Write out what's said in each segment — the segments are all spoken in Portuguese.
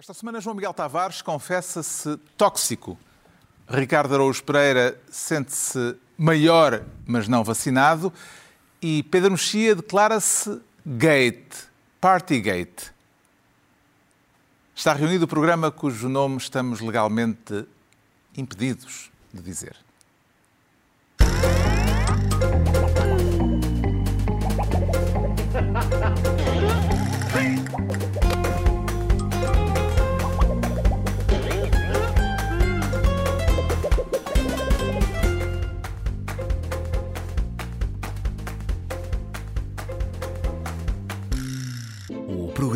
Esta semana, João Miguel Tavares confessa-se tóxico. Ricardo Araújo Pereira sente-se maior, mas não vacinado. E Pedro Mexia declara-se gate, partygate. Está reunido o programa cujo nome estamos legalmente impedidos de dizer.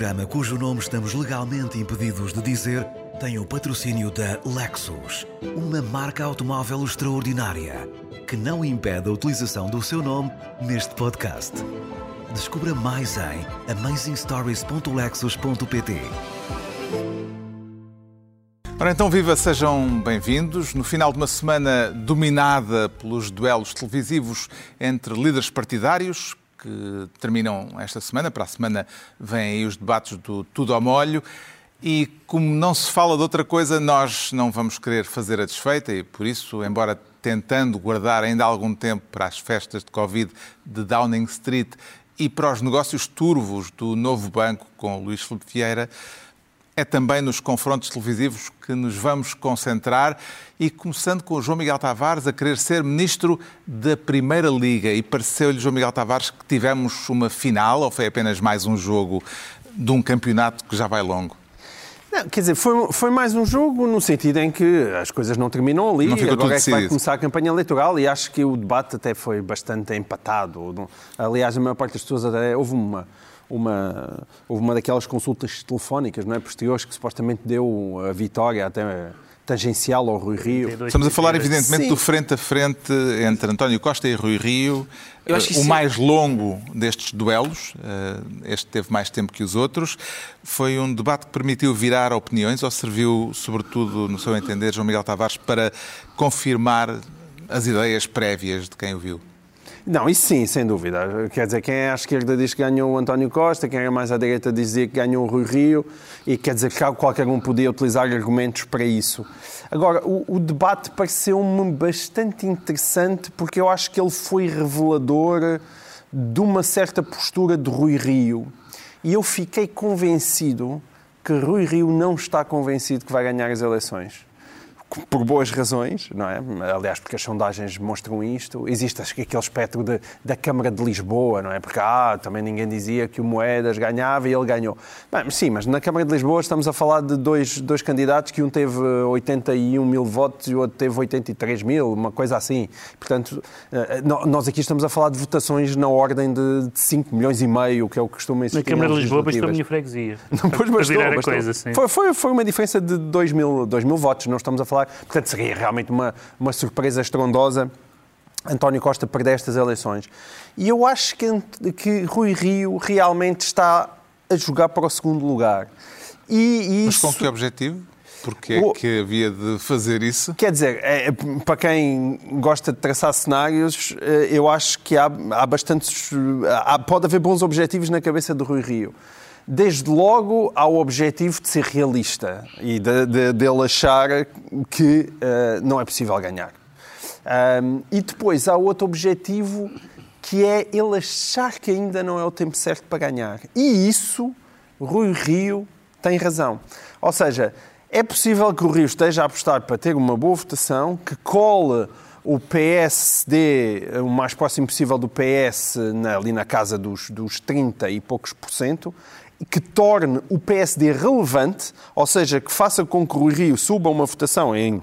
Programa cujo nome estamos legalmente impedidos de dizer tem o patrocínio da Lexus, uma marca automóvel extraordinária que não impede a utilização do seu nome neste podcast. Descubra mais em amazingstories.lexus.pt. Ora então, viva, sejam bem-vindos. No final de uma semana dominada pelos duelos televisivos entre líderes partidários, que terminam esta semana, para a semana vêm aí os debates do Tudo ao Molho. E como não se fala de outra coisa, nós não vamos querer fazer a desfeita e por isso, embora tentando guardar ainda algum tempo para as festas de Covid de Downing Street e para os negócios turvos do novo banco com Luís Filipe Vieira, é também nos confrontos televisivos que nos vamos concentrar e começando com o João Miguel Tavares a querer ser ministro da Primeira Liga e pareceu-lhe, João Miguel Tavares, que tivemos uma final ou foi apenas mais um jogo de um campeonato que já vai longo? Não, quer dizer, foi, foi mais um jogo no sentido em que as coisas não terminam ali, Não agora é que vai decidido. começar a campanha eleitoral e acho que o debate até foi bastante empatado. Aliás, a maior parte das pessoas até houve uma, uma, houve uma daquelas consultas telefónicas, não é, posteriores que supostamente deu a vitória até tangencial ao Rui Rio. Estamos a falar, evidentemente, Sim. do frente a frente entre António Costa e Rui Rio. Eu acho que o isso é- mais longo destes duelos, eh, este teve mais tempo que os outros. Foi um debate que permitiu virar opiniões ou serviu, sobretudo, no seu entender, João Miguel Tavares, para confirmar as ideias prévias de quem o viu? Não, isso sim, sem dúvida. Quer dizer, quem é à esquerda diz que ganhou o António Costa, quem é mais à direita dizia que ganhou o Rui Rio, e quer dizer que qualquer um podia utilizar argumentos para isso. Agora, o, o debate pareceu-me bastante interessante porque eu acho que ele foi revelador de uma certa postura de Rui Rio. E eu fiquei convencido que Rui Rio não está convencido que vai ganhar as eleições por boas razões, não é? Aliás, porque as sondagens mostram isto. Existe aquele espectro de- da Câmara de Lisboa, não é? Porque ah, também ninguém dizia que o Moedas ganhava e ele ganhou. Bem, sim, mas na Câmara de Lisboa estamos a falar de dois, dois candidatos que um teve 81 mil votos e o outro teve 83 mil, uma coisa assim. Portanto, eh, no- nós aqui estamos a falar de votações na ordem de de 5 milhões e meio, que é o que costuma Na existir. Câmara de Lisboa bastou a minha freguesia. Depois Para bastou, bastou. coisa, sim. Foi, foi, foi uma diferença de 2 mil, 2 mil votos, não estamos a falar. Portanto, seria realmente uma, uma surpresa estrondosa António Costa perder estas eleições. E eu acho que, que Rui Rio realmente está a jogar para o segundo lugar. E, e Mas isso, com que objetivo? Porque é que havia de fazer isso? Quer dizer, é, para quem gosta de traçar cenários, eh, eu acho que há, há bastantes. há- pode haver bons objetivos na cabeça do Rui Rio. Desde logo, há o objetivo de ser realista e de, de, dele achar que eh, não é possível ganhar. Ahm, e depois há outro objetivo que é ele achar que ainda não é o tempo certo para ganhar. E isso, Rui Rio tem razão. Ou seja, é possível que o Rio esteja a apostar para ter uma boa votação, que cole o PSD o mais próximo possível do PS na- ali na casa dos, dos 30 e poucos por cento, que torne o PSD relevante, ou seja, que faça com que o Rio suba uma votação em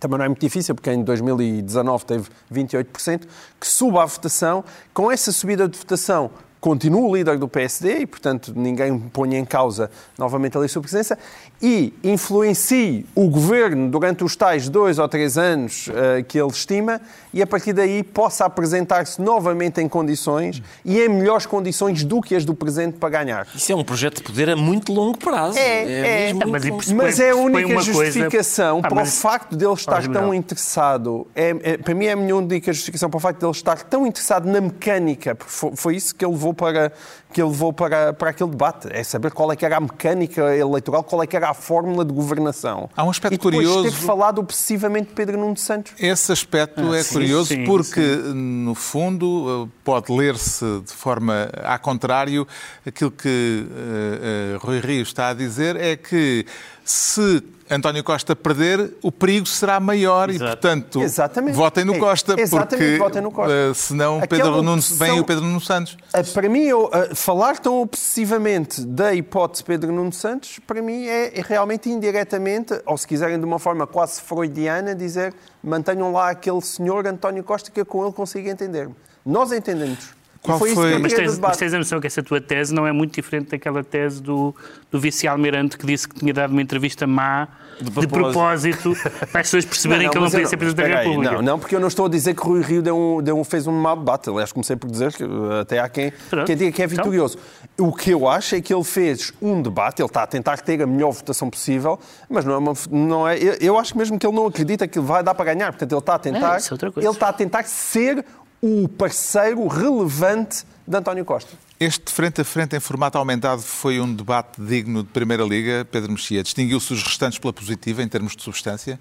também não é muito difícil, porque em 2019 teve 28%, que suba a votação. Com essa subida de votação, continua o líder do PSD e, portanto, ninguém põe em causa novamente ali a sua presença e influencie o governo durante os tais dois ou três anos eh, que ele estima e, a partir daí, possa apresentar-se novamente em condições e em melhores condições do que as do presente para ganhar. Isso é um projeto de poder a muito longo prazo. É, é. mesmo Mas longo. Mas é a única uma coisa- justificação Ah, para mas- o facto de ele estar tão interessado. É, é- para mim é a minha única justificação para o facto de ele estar tão interessado na mecânica, porque foi, foi isso que ele levou levou para, que ele levou para, para aquele debate. É saber qual é que era a mecânica eleitoral, qual é que era a fórmula de governação. Há um aspecto e depois curioso. ter falado obsessivamente de Pedro Nuno Santos. Esse aspecto Ah, é sim, curioso sim, porque, sim. no fundo, eh, pode ler-se de forma a contrário. Aquilo que eh, eh, Rui Rio está a dizer é que se António Costa perder, o perigo será maior e, Exato. portanto, Exatamente. votem no É, Costa, exatamente, porque votem no Costa. eh, senão Pedro opção- vem o Pedro Nuno Santos. Ah, Para mim, eu, ah, falar tão obsessivamente da hipótese Pedro Nuno Santos, para mim é, é realmente indiretamente, ou se quiserem de uma forma quase freudiana, dizer mantenham lá aquele senhor António Costa que eu com ele consigo entender-me. Nós entendemos. Qual foi foi- Mas tens, mas tens a noção que essa tua tese não é muito diferente daquela tese do, do vice-almirante que disse que tinha dado uma entrevista má de propósito, para as pessoas perceberem que ele não podia ser Presidente da aí, República. Não, não, porque eu não estou a dizer que Rui Rio deu um, deu um- fez um mau debate. Aliás, comecei por dizer que uh, até há quem, Pronto. quem diga que é Então. vitorioso. O que eu acho é que ele fez um debate, ele está a tentar ter a melhor votação possível, mas não é uma. Não é, eu, eu acho mesmo que ele não acredita que vai dar para ganhar. Portanto, ele está a tentar. É, isso é outra coisa. ele está a tentar ser o parceiro relevante de António Costa. Este frente a frente em formato aumentado foi um debate digno de Primeira Liga, Pedro Mexia. Distinguiu-se os restantes pela positiva em termos de substância?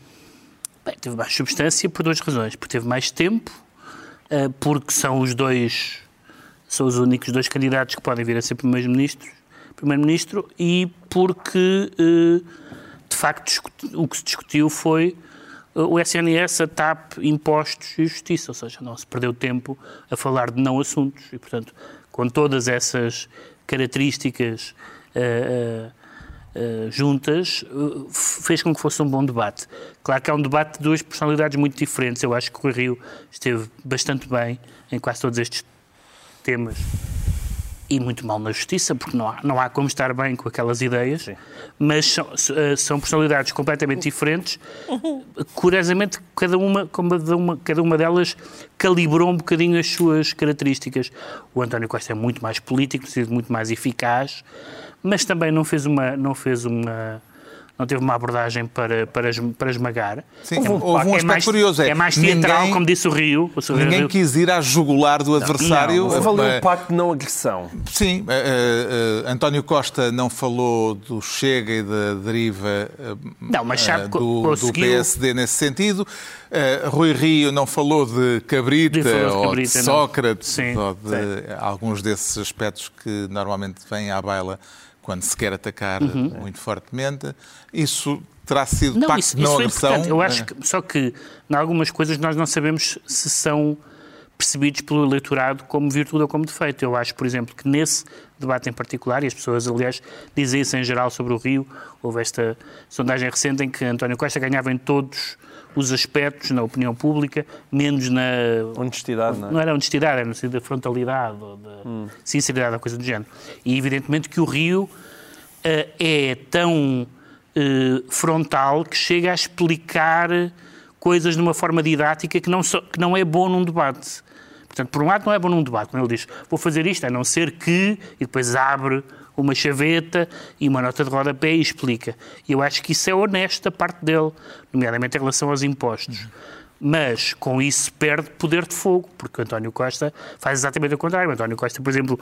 Bem, teve mais substância por duas razões. Porque teve mais tempo, eh, porque são os dois, são os únicos dois candidatos que podem vir a ser primeiro-ministro, primeiro-ministro e porque, eh, de facto, o que se discutiu foi o SNS, a TAP, impostos e justiça, ou seja, não se perdeu tempo a falar de não assuntos e, portanto, com todas essas características eh, eh, Uh, juntas, uh, fez com que fosse um bom debate. Claro que é um debate de duas personalidades muito diferentes. Eu acho que o Rio esteve bastante bem em quase todos estes temas e muito mal na justiça, porque não há, não há como estar bem com aquelas ideias, mas são, uh, são personalidades completamente diferentes. Curiosamente, cada uma, cada, uma, cada uma delas calibrou um bocadinho as suas características. O António Costa é muito mais político, muito mais eficaz, mas também não fez uma. Não fez uma não teve uma abordagem para, para, para esmagar. Sim, É- houve um aspecto mais, curioso, é é mais teatral, ninguém- como disse o Rio. O Sr. Ninguém Rio. quis ir à jugular do adversário. não. Houve ali Eh, um pacto de não agressão. Sim, eh, eh, António Costa não falou do Chega e da deriva eh, Não, mas sabe eh, do, do PSD nesse sentido. Eh, Rui Rio não falou de Cabrita, De falar de ou Cabrita, de. Sócrates, Sim, ou de alguns desses aspectos que normalmente vêm à baila quando se quer atacar muito fortemente. Isso terá sido Uhum. Não, pacto isso, de isso não agressão. importante. Eu acho Eh, que, só que, em algumas coisas, nós não sabemos se são percebidos pelo eleitorado como virtude ou como defeito. Eu acho, por exemplo, que nesse debate em particular, e as pessoas, aliás, dizem isso em geral sobre o Rio, houve esta sondagem recente em que António Costa ganhava em todos os aspectos, na opinião pública, menos na Honestidade, não é? não era honestidade, era no sentido da frontalidade ou da sinceridade, ou coisa do género. E evidentemente que o Rio eh, é tão eh, frontal que chega a explicar coisas de uma forma didática que não, só- que não é bom num debate. Portanto, por um lado, não é bom num debate. Quando ele diz, vou fazer isto, a não ser que, e depois abre uma chaveta e uma nota de rodapé e explica. Eu acho que isso é honesto da parte dele, nomeadamente em relação aos impostos. Mas com isso perde poder de fogo, porque António Costa faz exatamente o contrário. António Costa, por exemplo,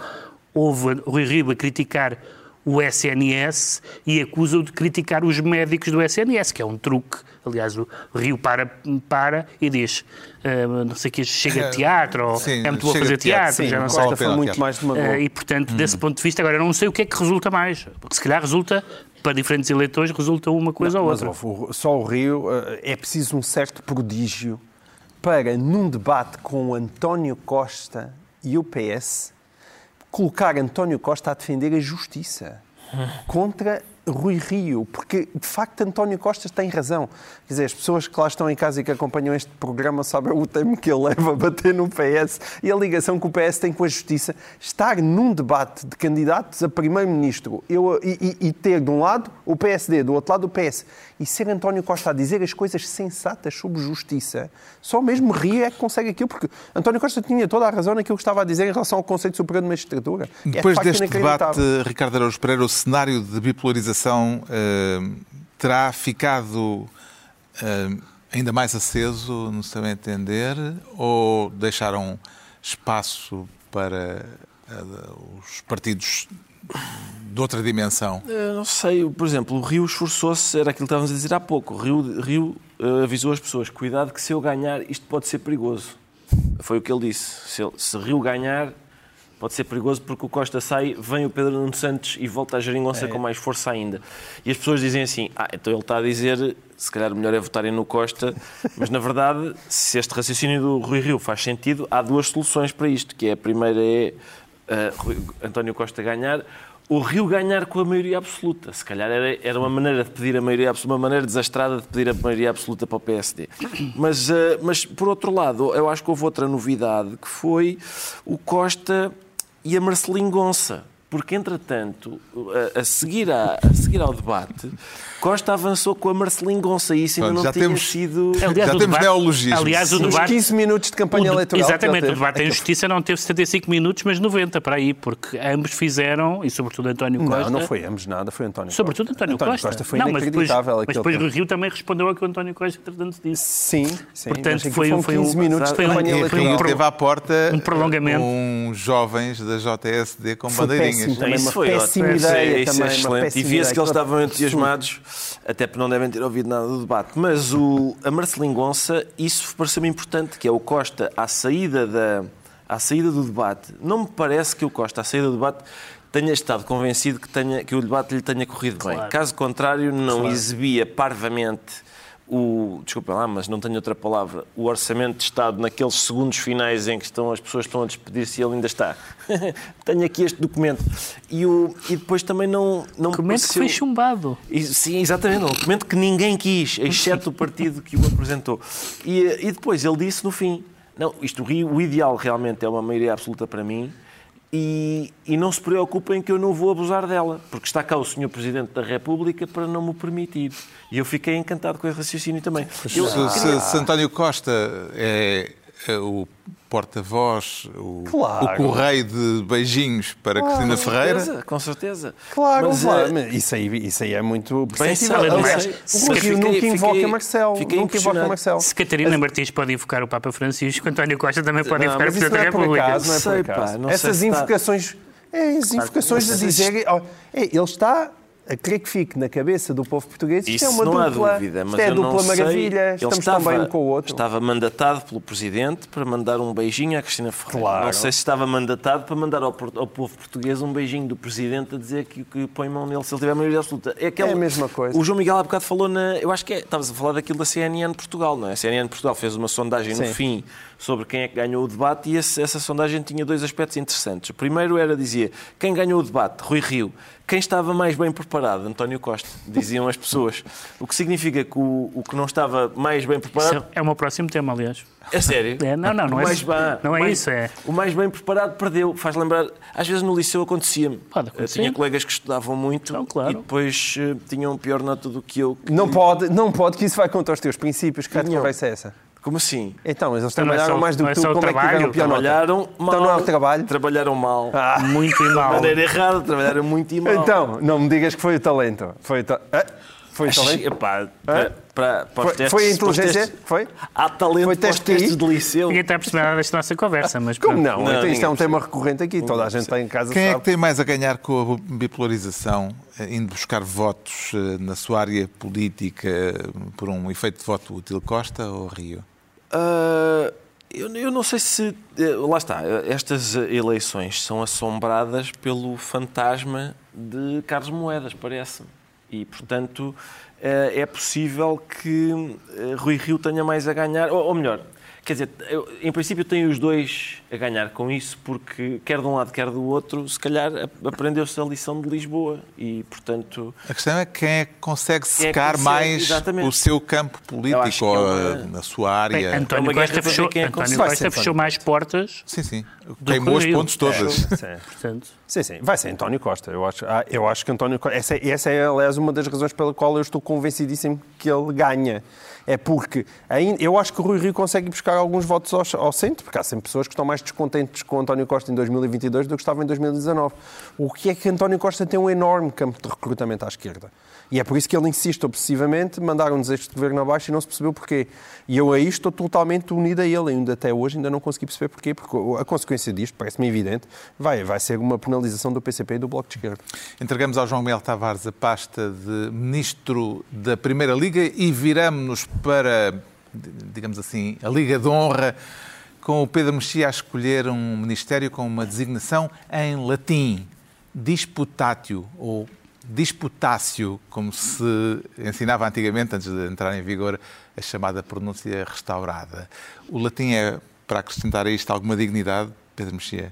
houve o Rui Rio a criticar o SNS e acusa-o de criticar os médicos do SNS, que é um truque. Aliás, o Rio para, para e diz, ah, não sei o que, chega de teatro, ou Sim, é muito bom fazer de teatro, teatro, sim, já não sei. a foi muito mais demagogo. Ah, e, portanto, desse ponto de vista, agora eu não sei o que é que resulta mais. Porque se calhar resulta, para diferentes eleitores, resulta uma coisa ou Mas outra. ó, o- só o Rio eh, é preciso um certo prodígio para, num debate com o António Costa e o PS, colocar António Costa a defender a justiça contra Rui Rio, porque de facto António Costa tem razão. Quer dizer, as pessoas que lá estão em casa e que acompanham este programa sabem o tempo que ele leva a bater no PS e a ligação que o PS tem com a justiça. Estar num debate de candidatos a primeiro-ministro e, e- e ter de um lado o PSD, do outro lado o PS, e ser António Costa a dizer as coisas sensatas sobre justiça, só mesmo Rio é que consegue aquilo, porque António Costa tinha toda a razão naquilo que estava a dizer em relação ao Conceito Superior de Magistratura. É, de Depois deste debate, Ricardo Araújo Pereira, o cenário de bipolarização eh, terá ficado eh, ainda mais aceso, no seu entender, ou deixaram espaço para os partidos de outra dimensão? Eu não sei, por exemplo, o Rio esforçou-se, era aquilo que estávamos a dizer há pouco. O Rio, Rio uh, avisou as pessoas: cuidado, que se eu ganhar, isto pode ser perigoso. Foi o que ele disse. Se, ele, se Rio ganhar, pode ser perigoso porque o Costa sai, vem o Pedro Nuno Santos e volta a geringonça é. com mais força ainda. E as pessoas dizem assim: ah, então ele está a dizer, se calhar melhor é votarem no Costa, mas na verdade, se este raciocínio do Rui Rio faz sentido, há duas soluções para isto, que é a primeira é uh, António Costa ganhar, o Rio ganhar com a maioria absoluta. Se calhar era, era uma maneira de pedir a maioria absoluta, uma maneira desastrada de pedir a maioria absoluta para o PSD. Mas, uh, mas, por outro lado, eu acho que houve outra novidade, que foi o Costa e a Marcelinho Gonça. Porque, entretanto, a, a seguir, a, a seguir ao debate, Costa avançou com a Marcelinho Gonça e isso ainda não já tinha temos, sido... Aliás, já temos neologismo. Aliás, o debate... 15 minutos de campanha o, eleitoral. Exatamente, o debate em justiça não teve 75 minutos, mas 90 para aí, porque ambos fizeram, e sobretudo António Costa... Não, não foi ambos nada, foi António Sobretudo Costa. António, António Costa. Costa foi não, mas depois, inacreditável. mas depois o Rio também respondeu ao que o António Costa, entretanto, disse. Sim, sim. Portanto, foi, um, foi 15 minutos de foi um, campanha foi um, eleitoral. pro- teve à porta um prolongamento. uns jovens da JSD com Foi bandeirinhas. péssimo. Também uma foi péssima ideia Isso é- também, é excelente. E via-se que eles estavam entusiasmados, até porque não devem ter ouvido nada do debate. Mas o, a Marcelinho Gonça, isso pareceu-me importante, que é o Costa à saída, da, à saída do debate. Não me parece que o Costa, à saída do debate, tenha estado convencido que, tenha, que o debate lhe tenha corrido bem. Claro. Caso contrário, não exibia parvamente o, desculpem lá, mas não tenho outra palavra, o orçamento de Estado naqueles segundos finais em que estão, as pessoas estão a despedir-se e ele ainda está. tenho aqui este documento. E, o, e depois também não, não me Documento que pareceu... foi chumbado. E- Sim, exatamente. Um documento que ninguém quis, exceto o partido que o apresentou. E, e depois ele disse no fim: não, isto, o ideal realmente é uma maioria absoluta para mim. E, e não se preocupem que eu não vou abusar dela, porque está cá o Sr. Presidente da República para não me permitir. E eu fiquei encantado com esse raciocínio também. Eu, Se, se- se António Costa é, é o porta-voz, o, Claro. o correio de beijinhos para Cristina com Ferreira, certeza, com certeza. Claro, Mas, claro. eh, mas isso, aí, isso aí é muito perceptível. sabe, Aliás, o Rio Fiquei- nunca fiquei- invoca Marcelo. fiquei Nunca invoca. Marcelo. Se Catarina Martins pode invocar o Papa Francisco, António Costa também pode Não, invocar o Presidente não da é por República. acaso, não é por Sei, pá, acaso. não sei Essas se está- invocações... É, as invocações não a dizer... é, ele está a querer que fique na cabeça do povo português. Isto Isso é uma não há dupla, dúvida, mas isto é dupla sei. maravilha. Ele Estamos estava, também um com o outro. Estava mandatado pelo Presidente para mandar um beijinho à Cristina Ferreira. Claro. Não sei se estava mandatado para mandar ao, ao povo português um beijinho do Presidente a dizer que, que põe mão nele se ele tiver maioria absoluta. É, aquela- É a mesma coisa. O João Miguel há bocado falou na... Eu acho que é, estavas a falar daquilo da CNN Portugal, não é? A CNN Portugal fez uma sondagem no Sim. fim sobre quem é que ganhou o debate e esse- essa sondagem tinha dois aspectos interessantes. O primeiro era, dizia, quem ganhou o debate? Rui Rio. Quem estava mais bem preparado? António Costa, diziam as pessoas. O que significa que o, o que não estava mais bem preparado... Isso é o meu próximo tema, aliás. É sério? É, não, não, não O é- mais não o é mais- isso, é. O mais bem preparado perdeu. Faz lembrar... Às vezes no liceu acontecia-me. Pode Eu acontecer. tinha colegas que estudavam muito Não, claro. e depois eh, tinham pior nota do que eu. Não pode, não pode, que isso vai contra os teus princípios. Que Não. conversa é essa? Como assim? Então, eles Então é trabalharam só- mais do que é tu. o Como é que trabalho, tiveram pior nota? Trabalharam mal. Então não há trabalho? Trabalharam mal. Muito e De mal. maneira errada, trabalharam muito e mal. Então, não me digas que foi o talento. Foi o, ta... Ah, foi o talento? epá, para, para, para os Foi, testes, foi a inteligência? testes- Foi? Há talento Foi para os teste testes de liceu. Ninguém está a perceber nada desta nossa conversa, mas Como pronto. não? Não, então, isto é um tema recorrente aqui. Toda a gente está em casa quem é que sabe. tem mais a ganhar com a bipolarização, eh, indo buscar votos eh, na sua área política eh, por um efeito de voto útil, Costa ou Rio? Ah, eu, eu não sei se. eh, Lá está, estas eleições são assombradas pelo fantasma de Carlos Moedas, parece-me. E, portanto, eh, é possível que eh, Rui Rio tenha mais a ganhar. Ou, ou melhor, quer dizer, eu, em princípio tenho os dois a ganhar com isso, porque quer de um lado, quer do outro, se calhar aprendeu-se a lição de Lisboa. E, portanto. A questão é quem é que consegue Quem é que secar consegue, mais exatamente. o seu campo político é uma- eh, na sua área. Bem, É António uma guerra Costa fechou, quem é António. Costa fechou mais portas, Sim, sim. que Queimou as pontes todas. Sim. portanto. Sim, sim. Vai ser António Costa. Eu acho, ah, eu acho que António Costa. Essa, é- essa é, aliás, uma das razões pela qual eu estou convencidíssimo que ele ganha. É porque ainda, eu acho que o Rui Rio consegue ir buscar buscar alguns votos ao, ao centro, porque há sempre pessoas que estão mais descontentes com António Costa em 2022 do que estavam em 2019. O que é que António Costa tem um enorme campo de recrutamento à esquerda. E é por isso que ele insiste obsessivamente, mandaram-nos este governo abaixo e não se percebeu porquê. E eu aí estou totalmente unido a ele, ainda até hoje ainda não consegui perceber porquê, porque a consequência disto, parece-me evidente, vai, vai ser uma penalização do PCP e do Bloco de Esquerda. Entregamos ao João Miguel Tavares a pasta de Ministro da Primeira Liga e viramos-nos para, digamos assim, a Liga de Honra, com o Pedro Mexia a escolher um ministério com uma designação em latim, disputatio, ou disputácio, como se ensinava antigamente, antes de entrar em vigor a chamada pronúncia restaurada. O latim é, para acrescentar a isto alguma dignidade, Pedro Mexia?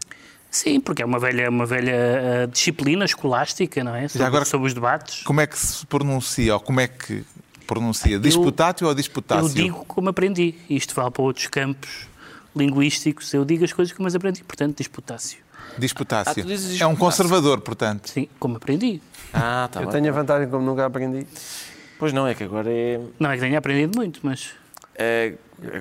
Sim, porque é uma velha, uma velha uh, disciplina escolástica, não é? Sobre, agora, sobre os debates. Como é que se pronuncia, ou como é que pronuncia? Disputátil ou disputácio? Eu digo como aprendi. Isto vale para outros campos linguísticos. Eu digo as coisas como as aprendi. Portanto, disputácio. Disputácio. Ah, é um conservador, portanto. Sim, como aprendi. Ah, tá Eu bem. tenho a vantagem como nunca aprendi. Pois não, é que agora é... Não, é que tenho aprendido muito, mas... É,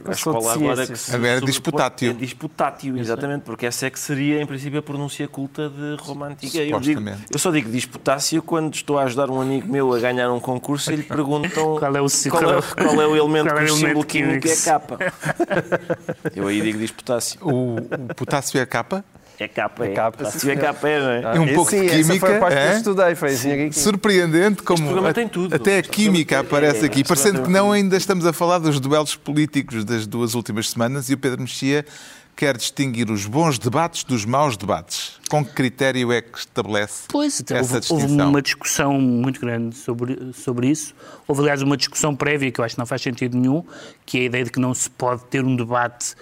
a escola agora que se agora é disputátil. É disputátil, exatamente, porque essa é que seria, em princípio, a pronúncia culta de Roma Antiga. Eu, digo, eu só digo disputátil quando estou a ajudar um amigo meu a ganhar um concurso e lhe perguntam qual é o, qual é, qual é o elemento que é o símbolo químico é capa. Eu aí digo disputátil. O, o potássio é capa? É capa, é. capa. Se é capa, é, não é? Ah, um pouco sim, de química. Essa foi a parte é? que eu estudei, foi assim. Surpreendente como a, tudo. até a química aparece aqui. Parecendo que não ainda estamos a falar dos duelos políticos das duas últimas semanas e o Pedro Mexia quer distinguir os bons debates dos maus debates. Com que critério é que estabelece pois, essa houve, distinção? Houve uma discussão muito grande sobre, sobre isso. Houve, aliás, uma discussão prévia que eu acho que não faz sentido nenhum, que é a ideia de que não se pode ter um debate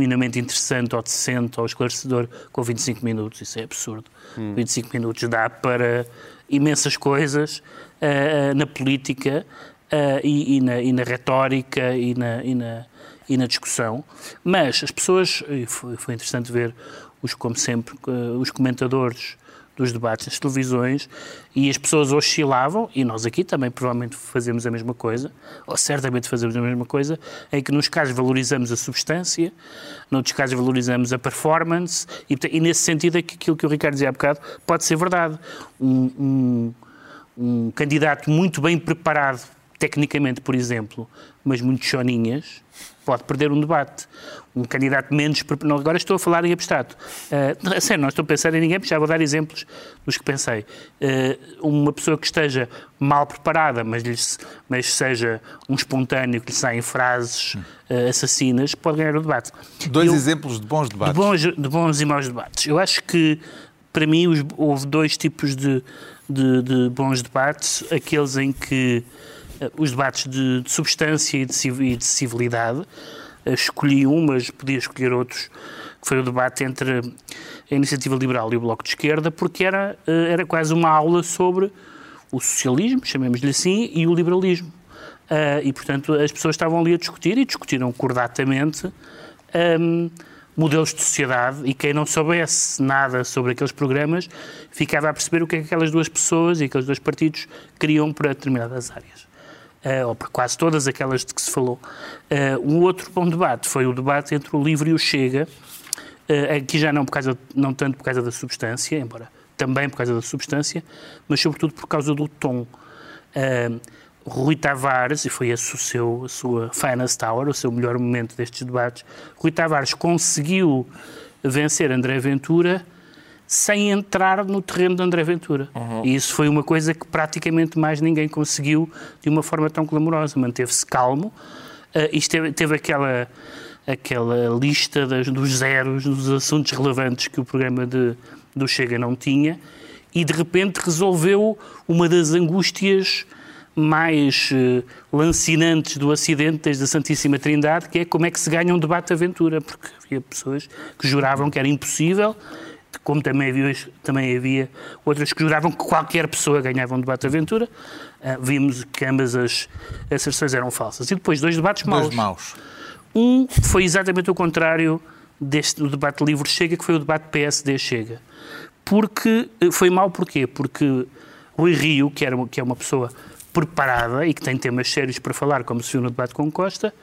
minimamente interessante ou decente ou esclarecedor com 25 minutos. Isso é absurdo. Hum. 25 minutos dá para imensas coisas uh, na política uh, e, e, na, e, na, retórica e na, e na, e na discussão. Mas as pessoas, e foi, foi interessante ver, os, como sempre, os comentadores dos debates nas televisões e as pessoas oscilavam, e nós aqui também provavelmente fazemos a mesma coisa, ou certamente fazemos a mesma coisa, em que nos casos valorizamos a substância, noutros casos valorizamos a performance, e, e nesse sentido é que aquilo que o Ricardo dizia há bocado pode ser verdade. Um, um, um candidato muito bem preparado, tecnicamente, por exemplo, mas muito choninhas, pode perder um debate um candidato menos. Agora estou a falar em abstrato. Uh, a sério, não estou a pensar em ninguém, já vou dar exemplos dos que pensei. Uh, uma pessoa que esteja mal preparada, mas, lhe, mas seja um espontâneo que lhe saem frases uh, assassinas, pode ganhar o debate. Dois Eu, exemplos de bons debates. De bons, de bons e maus debates. Eu acho que, para mim, os, houve dois tipos de, de, de, bons debates: aqueles em que os debates de, de substância e de, e de civilidade escolhi um, mas podia escolher outros, que foi o debate entre a Iniciativa Liberal e o Bloco de Esquerda, porque era, eh, era quase uma aula sobre o socialismo, chamemos-lhe assim, e o liberalismo. E, portanto, as pessoas estavam ali a discutir e discutiram cordatamente ehm, modelos de sociedade e quem não soubesse nada sobre aqueles programas ficava a perceber o que é que aquelas duas pessoas e aqueles dois partidos queriam para determinadas áreas uh, ou por quase todas aquelas de que se falou. Uh, um outro bom debate foi o debate entre o LIVRE e o Chega, uh, aqui já não, por causa, não tanto por causa da substância, embora também por causa da substância, mas sobretudo por causa do tom. Rui Tavares, e foi esse o seu, a sua finest hour, o seu melhor momento destes debates, Rui Tavares conseguiu vencer André Ventura sem entrar no terreno de André Ventura. Uhum. E isso foi uma coisa que praticamente mais ninguém conseguiu de uma forma tão clamorosa. Manteve-se calmo uh, e teve, teve aquela, aquela lista das, dos zeros, dos assuntos relevantes que o programa de, do Chega não tinha e de repente resolveu uma das angústias mais uh, lancinantes do Ocidente desde a Santíssima Trindade, que é como é que se ganha um debate aventura, porque havia pessoas que juravam que era impossível como também havia, também havia outras que juravam que qualquer pessoa ganhava um debate de aventura, uh, vimos que ambas as asserções eram falsas. E depois, dois debates maus. Dois maus. Um foi exatamente o contrário deste do debate livre-chega, que foi o debate PSD-chega. Porque eh, foi mau porquê? Porque Rui Rio, que, era, que é uma pessoa preparada e que tem temas sérios para falar, como se viu no debate com Costa,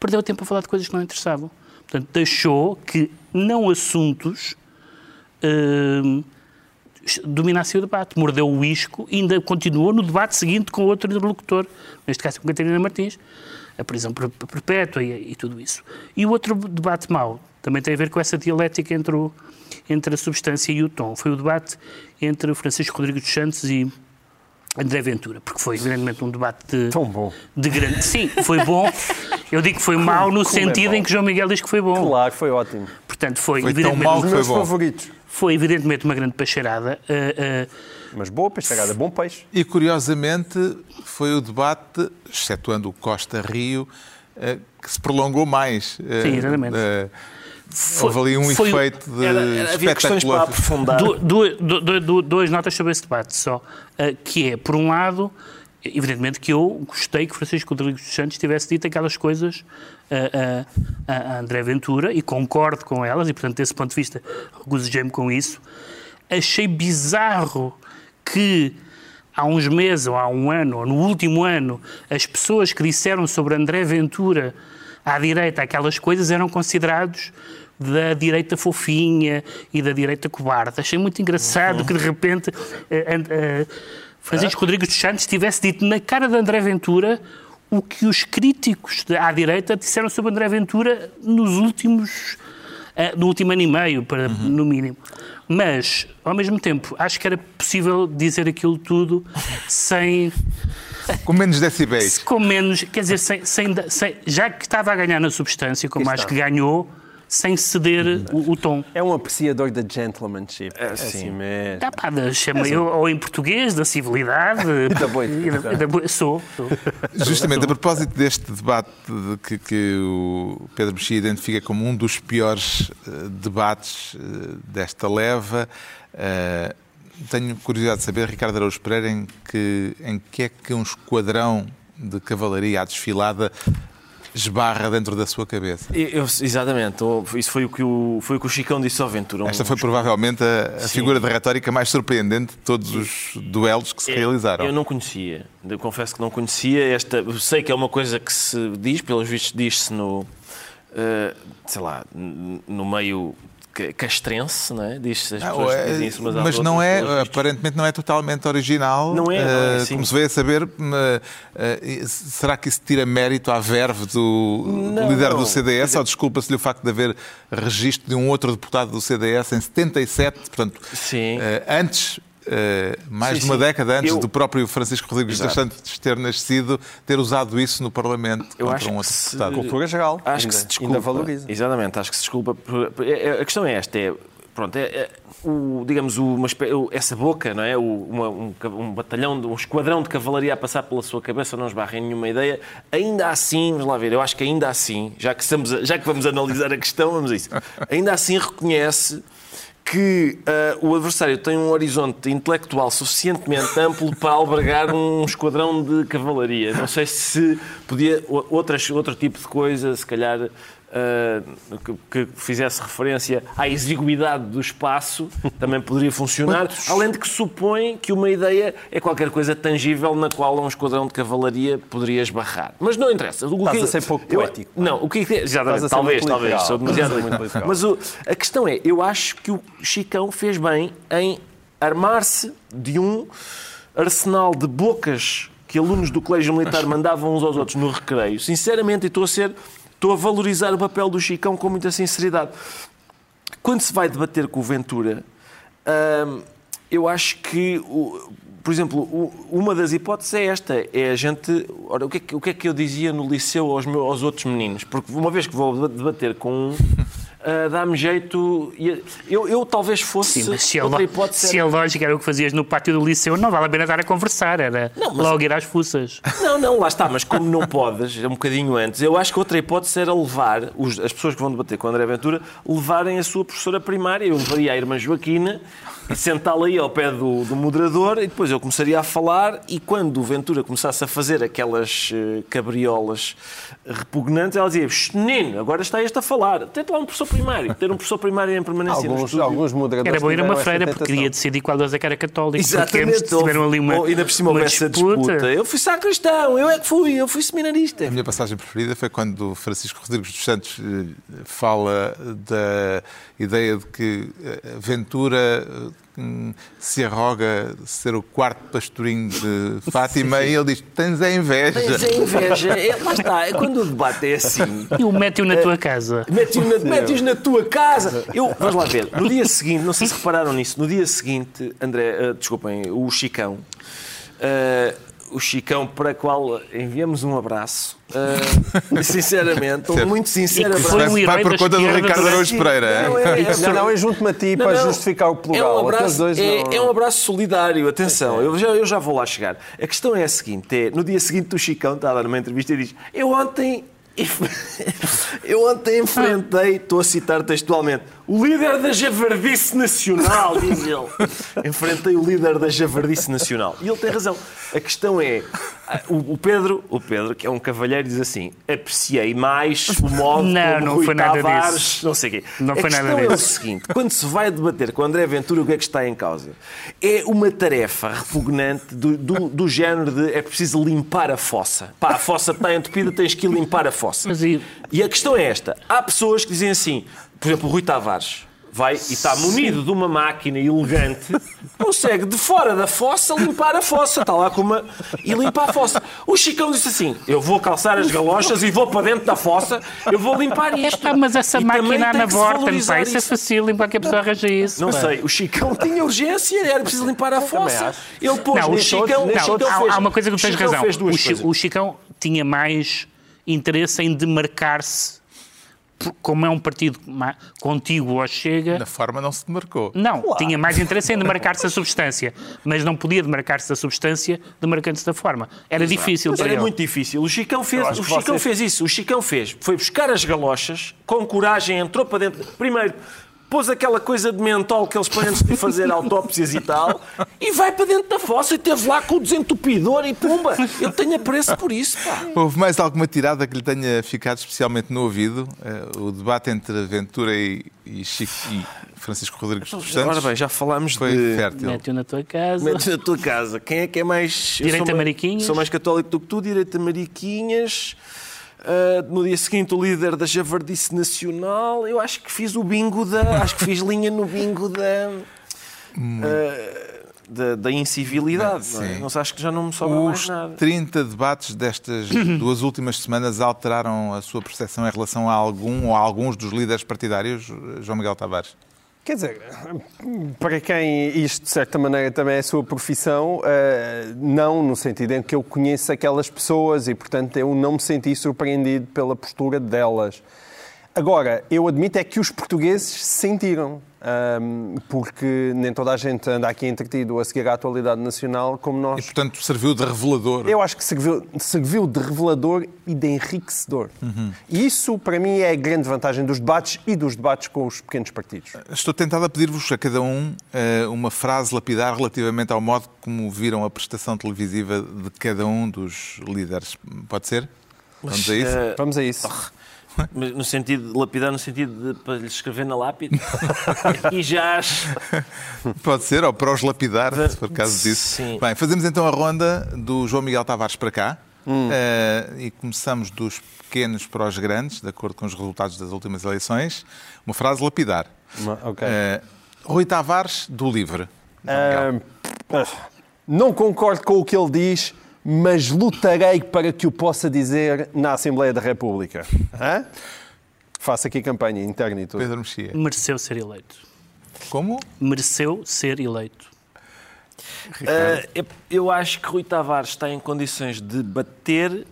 perdeu tempo a falar de coisas que não interessavam. Portanto, deixou que não assuntos hum, dominassem o debate. Mordeu o isco e ainda continuou no debate seguinte com outro interlocutor, neste caso com Catarina Martins, a prisão perpétua e, e tudo isso. E o outro debate mau também tem a ver com essa dialética entre, o, entre a substância e o tom. Foi o debate entre Francisco Rodrigues dos Santos e André Ventura, porque foi evidentemente um debate de, Tão bom. de grande. Sim, foi bom. Eu digo que foi mau no como é sentido mau? em que João Miguel diz que foi bom. Claro, foi ótimo. Portanto, foi, Foi tão evidentemente, mau Os que foi bom. favoritos. foi evidentemente uma grande peixeirada. Uh, uh, Mas boa peixeirada, bom peixe. E curiosamente foi o debate, excetuando o Costa Rio, eh, que se prolongou mais. Eh, Sim, exatamente. eh, foi- Houve ali um foi efeito de Era- era- havia questões para aprofundar. Du- du- du- du- du- duas notas sobre esse debate só. Uh, que é, por um lado, evidentemente que eu gostei que Francisco Rodrigues dos Santos tivesse dito aquelas coisas uh, uh, a André Ventura e concordo com elas e, portanto, desse ponto de vista, regozijei-me com isso. Achei bizarro que há uns meses, ou há um ano, ou no último ano, as pessoas que disseram sobre André Ventura à direita aquelas coisas eram considerados da direita fofinha e da direita cobarde. Achei muito engraçado que de repente and- eh, Francisco Rodrigues dos Santos tivesse dito na cara de André Ventura o que os críticos de- à direita disseram sobre André Ventura nos últimos no último ano e meio, para, no mínimo. Mas, ao mesmo tempo, acho que era possível dizer aquilo tudo sem, Com menos decibéis. com menos, quer dizer, sem, sem- sem- já que estava a ganhar na substância, como Aqui acho está. que ganhou, sem ceder o, o tom. É um apreciador da gentlemanship. É, É sim. assim mesmo. Tá, pá, chama eu, ou em português, da civilidade. e da- da boa- Sou, sou. Justamente a propósito deste debate de que, que o Pedro Mexia identifica como um dos piores eh, debates eh, desta leva, eh, tenho curiosidade de saber, Ricardo Araújo Pereira, em que, em que é que um esquadrão de cavalaria à desfilada esbarra dentro da sua cabeça. Eu- eu- exatamente, ou- isso foi o, que o, foi o que o Chicão disse ao Ventura. Um- Esta foi provavelmente a, a figura de retórica mais surpreendente de todos os duelos que se realizaram. Eu não conhecia, eu confesso que não conhecia esta. eu Sei que é uma coisa que se diz, pelos vistos, diz-se no. eh, sei lá, no meio castrense, não é? Diz-se as Ah, pessoas é, dizem isso umas às mas não é, vistos. aparentemente não é totalmente original. Não é, não é, eh, sim. como se vê a saber, eh, eh, será que isso tira mérito à verve do Não, líder não. do CDS ou desculpa-se-lhe o facto de haver registro de um outro deputado do CDS em 77, portanto, Sim. antes, eh, mais Sim, de uma sim. década antes Eu- do próprio Francisco Rodrigues dos Exato. Santos ter nascido, ter usado isso no Parlamento Eu contra acho um outro se- deputado. Cultura geral. Acho ainda, que se desculpa. Ainda valoriza. Exatamente, acho que se desculpa. por- é- A questão é esta: é, pronto, é, é o, digamos, o- uma, essa boca, não é? O- uma- um, um batalhão, um esquadrão de cavalaria a passar pela sua cabeça, não esbarra em nenhuma ideia. Ainda assim, vamos lá ver, eu acho que ainda assim, já que, estamos a- já que vamos analisar a questão, vamos a isso. Ainda assim reconhece que ah, o adversário tem um horizonte intelectual suficientemente amplo para albergar um esquadrão de cavalaria. Não sei se podia outras, outro tipo de coisa, se calhar ah, que, que fizesse referência à exiguidade do espaço, também poderia funcionar. Além de que supõe que uma ideia é qualquer coisa tangível na qual um esquadrão de cavalaria poderia esbarrar. Mas não interessa. O Estás que- a ser pouco eu- poético. Não, o que é que- exatamente, talvez, talvez. Sou demasiado muito mas o- a questão é, eu acho que o Chicão fez bem em armar-se de um arsenal de bocas que alunos do Colégio Militar mandavam uns aos outros no recreio. Sinceramente, estou a ser, estou a valorizar o papel do Chicão com muita sinceridade. Quando se vai debater com o Ventura, hum, eu acho que, por exemplo, uma das hipóteses é esta: é a gente. Ora, o que é que, o que, é que eu dizia no liceu aos, meus, aos outros meninos? Porque uma vez que vou debater com um, ah, dá-me jeito. Eu, eu talvez fosse. Sim, mas se a, hipótese se era- a lógica era o que fazias no pátio do liceu, não vale a pena estar a conversar, era Não, mas- logo ir às fuças. Não, não, lá está, mas como não podes, é um bocadinho antes, eu acho que outra hipótese era levar, os- as pessoas que vão debater com o André Ventura, levarem a sua professora primária. Eu levaria a irmã Joaquina e sentá-la aí ao pé do, do moderador e depois eu começaria a falar e quando o Ventura começasse a fazer aquelas eh, cabriolas repugnantes, ela dizia, "Shh, menino, agora está este a falar. Tenta lá um professor primário. Ter um professor primário em permanência no Alguns, estúdio. alguns moderadores Era bom ir a uma freira porque queria decidir qual deles é que era católico. Exatamente. tiveram ali uma, Ou ainda por cima uma essa disputa. Eu fui sacristão, eu é que fui, eu fui seminarista. A minha passagem preferida foi quando o Francisco Rodrigues dos Santos eh, fala da ideia de que eh, Ventura hum, se arroga ser o quarto pastorinho de Fátima e ele diz: Tens a inveja. Mas a inveja, é, lá está, é quando o debate é assim. E o mete-o na tua casa. Mete-os na, mete-os na tua casa. Eu, vamos lá ver. No dia seguinte, não sei se repararam nisso, no dia seguinte, André, uh, desculpem, o Chicão, uh, o Chicão para o qual enviamos um abraço, uh, sinceramente, um muito sincero que abraço. foi um Vai, por conta do Ricardo durante- Araújo Pereira. Não, é? é- é- Não, não, eu junto-me a ti Não, para não. justificar o plural. É um abraço, dois é, não- é um abraço solidário, atenção, eu já, eu já vou lá chegar. A questão é a seguinte: é, no dia seguinte o Chicão está a dar numa entrevista e diz: Eu ontem. Eu ontem enfrentei, estou a citar textualmente, o líder da javardice nacional, diz ele. Enfrentei o líder da javardice nacional. E ele tem razão. A questão é, o Pedro, o Pedro, que é um cavalheiro, diz assim, apreciei mais o modo Não, como não Rui foi nada Tavares, disso. não sei o quê. Não a foi nada questão é o disso. seguinte: quando se vai debater com André Ventura, o que é que está em causa? É uma tarefa repugnante do, do, do género de é preciso limpar a fossa. Pá, a fossa está entupida, tens que ir limpar a fossa. Mas e- E a questão é esta: há pessoas que dizem assim, por exemplo, o Rui Tavares. Vai e está munido de uma máquina elegante, consegue de fora da fossa limpar a fossa. Está lá com uma. e limpa a fossa. O Chicão disse assim: Eu vou calçar as galochas e vou para dentro da fossa, eu vou limpar É isto. pá, mas essa E máquina tem na que pá, isso é isso. fácil, em qualquer pessoa arranja isso. Não sei, o Chicão tinha urgência, era preciso limpar a fossa. Ele pôs Não, o o Chicão, Chicão, o não, Chicão há, fez, há uma coisa que tens Chicão razão. O, Chicão tinha mais interesse em demarcar-se, como é um partido contíguo ao Chega. Na forma não se demarcou. Não, tinha mais interesse em demarcar-se da substância, mas não podia demarcar-se da substância demarcando-se da forma. Era difícil Mas para era ele. muito difícil. O Chicão, fez, o Chicão vocês- fez isso. O Chicão fez. Foi buscar as galochas, com coragem, entrou para dentro. Primeiro, pôs aquela coisa de mentol que eles põem antes de fazer autópsias e tal, e vai para dentro da fossa e teve lá com o desentupidor e pumba. Eu tenho apreço por isso, pá. Houve mais alguma tirada que lhe tenha ficado especialmente no ouvido? Eh, o debate entre Ventura e, e, Chico, e Francisco Rodrigues dos Santos Ora bem, já falámos foi de... fértil. Mete-o na tua casa. Mete na tua casa. Quem é que é mais. eu Direito sou a mais- Mariquinhas. Sou mais católico do que tu, direito a Mariquinhas. Ah, no dia seguinte, o líder da Javardice Nacional. Eu acho que fiz o bingo da. Acho que fiz linha no bingo da. ah, da, da incivilidade. Não, é? Não sei, acho que já não me sobra mais Os nada. 30 debates destas duas últimas semanas alteraram a sua percepção em relação a algum ou a alguns dos líderes partidários, João Miguel Tavares? Quer dizer, para quem isto de certa maneira também é a sua profissão, eh, não no sentido em que eu conheço aquelas pessoas e, portanto, eu não me senti surpreendido pela postura delas. Agora, eu admito é que os portugueses se sentiram, ahm, porque nem toda a gente anda aqui entretido a seguir a atualidade nacional como E, nós. portanto, serviu de revelador. Eu acho que serviu, serviu de revelador e de enriquecedor. E isso, para mim, é a grande vantagem dos debates e dos debates com os pequenos partidos. Estou tentado a pedir-vos a cada um eh, uma frase lapidar relativamente ao modo como viram a prestação televisiva de cada um dos líderes. Pode ser? Vamos a isso? Ah, Vamos a isso. Mas no sentido de lapidar, no sentido de para lhe escrever na lápide. e já acho. Pode ser, ou para os lapidar, se for caso disso. Sim. Bem, fazemos então a ronda do João Miguel Tavares para cá. Eh, e começamos dos pequenos para os grandes, de acordo com os resultados das últimas eleições. Uma frase lapidar. Uma- ok. Eh, Rui Tavares, do Livre. Ah, não concordo com o que ele diz, mas lutarei para que o possa dizer na Assembleia da República. Hã? Faço aqui campanha interna e tudo. Pedro Mexia. Mereceu ser eleito. Como? Mereceu ser eleito. Eu- eu acho que Rui Tavares está em condições de bater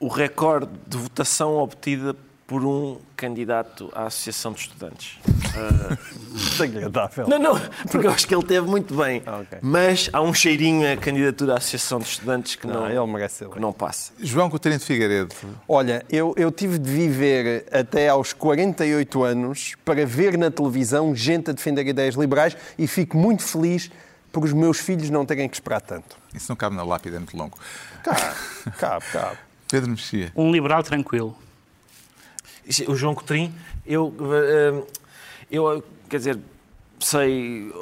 o recorde de votação obtida por um candidato à Associação de Estudantes. Desagradável. Não, não, porque eu acho que ele teve muito bem. Ah, ok. Mas há um cheirinho a candidatura à Associação de Estudantes que não, Não, ele merece ser que não passa. João Coutinho de Figueiredo. Olha, eu, eu tive de viver até aos 48 anos para ver na televisão gente a defender ideias liberais e fico muito feliz por os meus filhos não terem que esperar tanto. Isso não cabe na lápide, é muito longo. Cabe, cabe, cabe. Pedro Mexia. Um liberal tranquilo. O João Cotrim, eu, eh, eu, quer dizer, sei,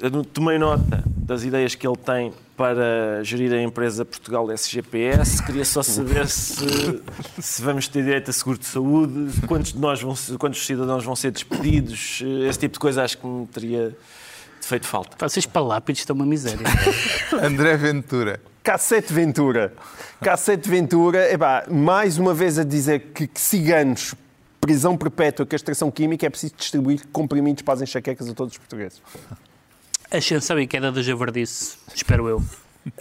eu tomei nota das ideias que ele tem para gerir a empresa Portugal SGPS. Queria só saber se, se vamos ter direito a seguro de saúde, quantos de nós vão, quantos cidadãos vão ser despedidos, esse tipo de coisa acho que me teria feito falta. Vocês palápides estão uma miséria. André Ventura. Cacete Ventura. Cacete Ventura, epá, mais uma vez a dizer que, que ciganos, prisão perpétua, castração química, é preciso distribuir comprimidos para as enxaquecas a todos os portugueses. Ascensão e queda da javardice, espero eu.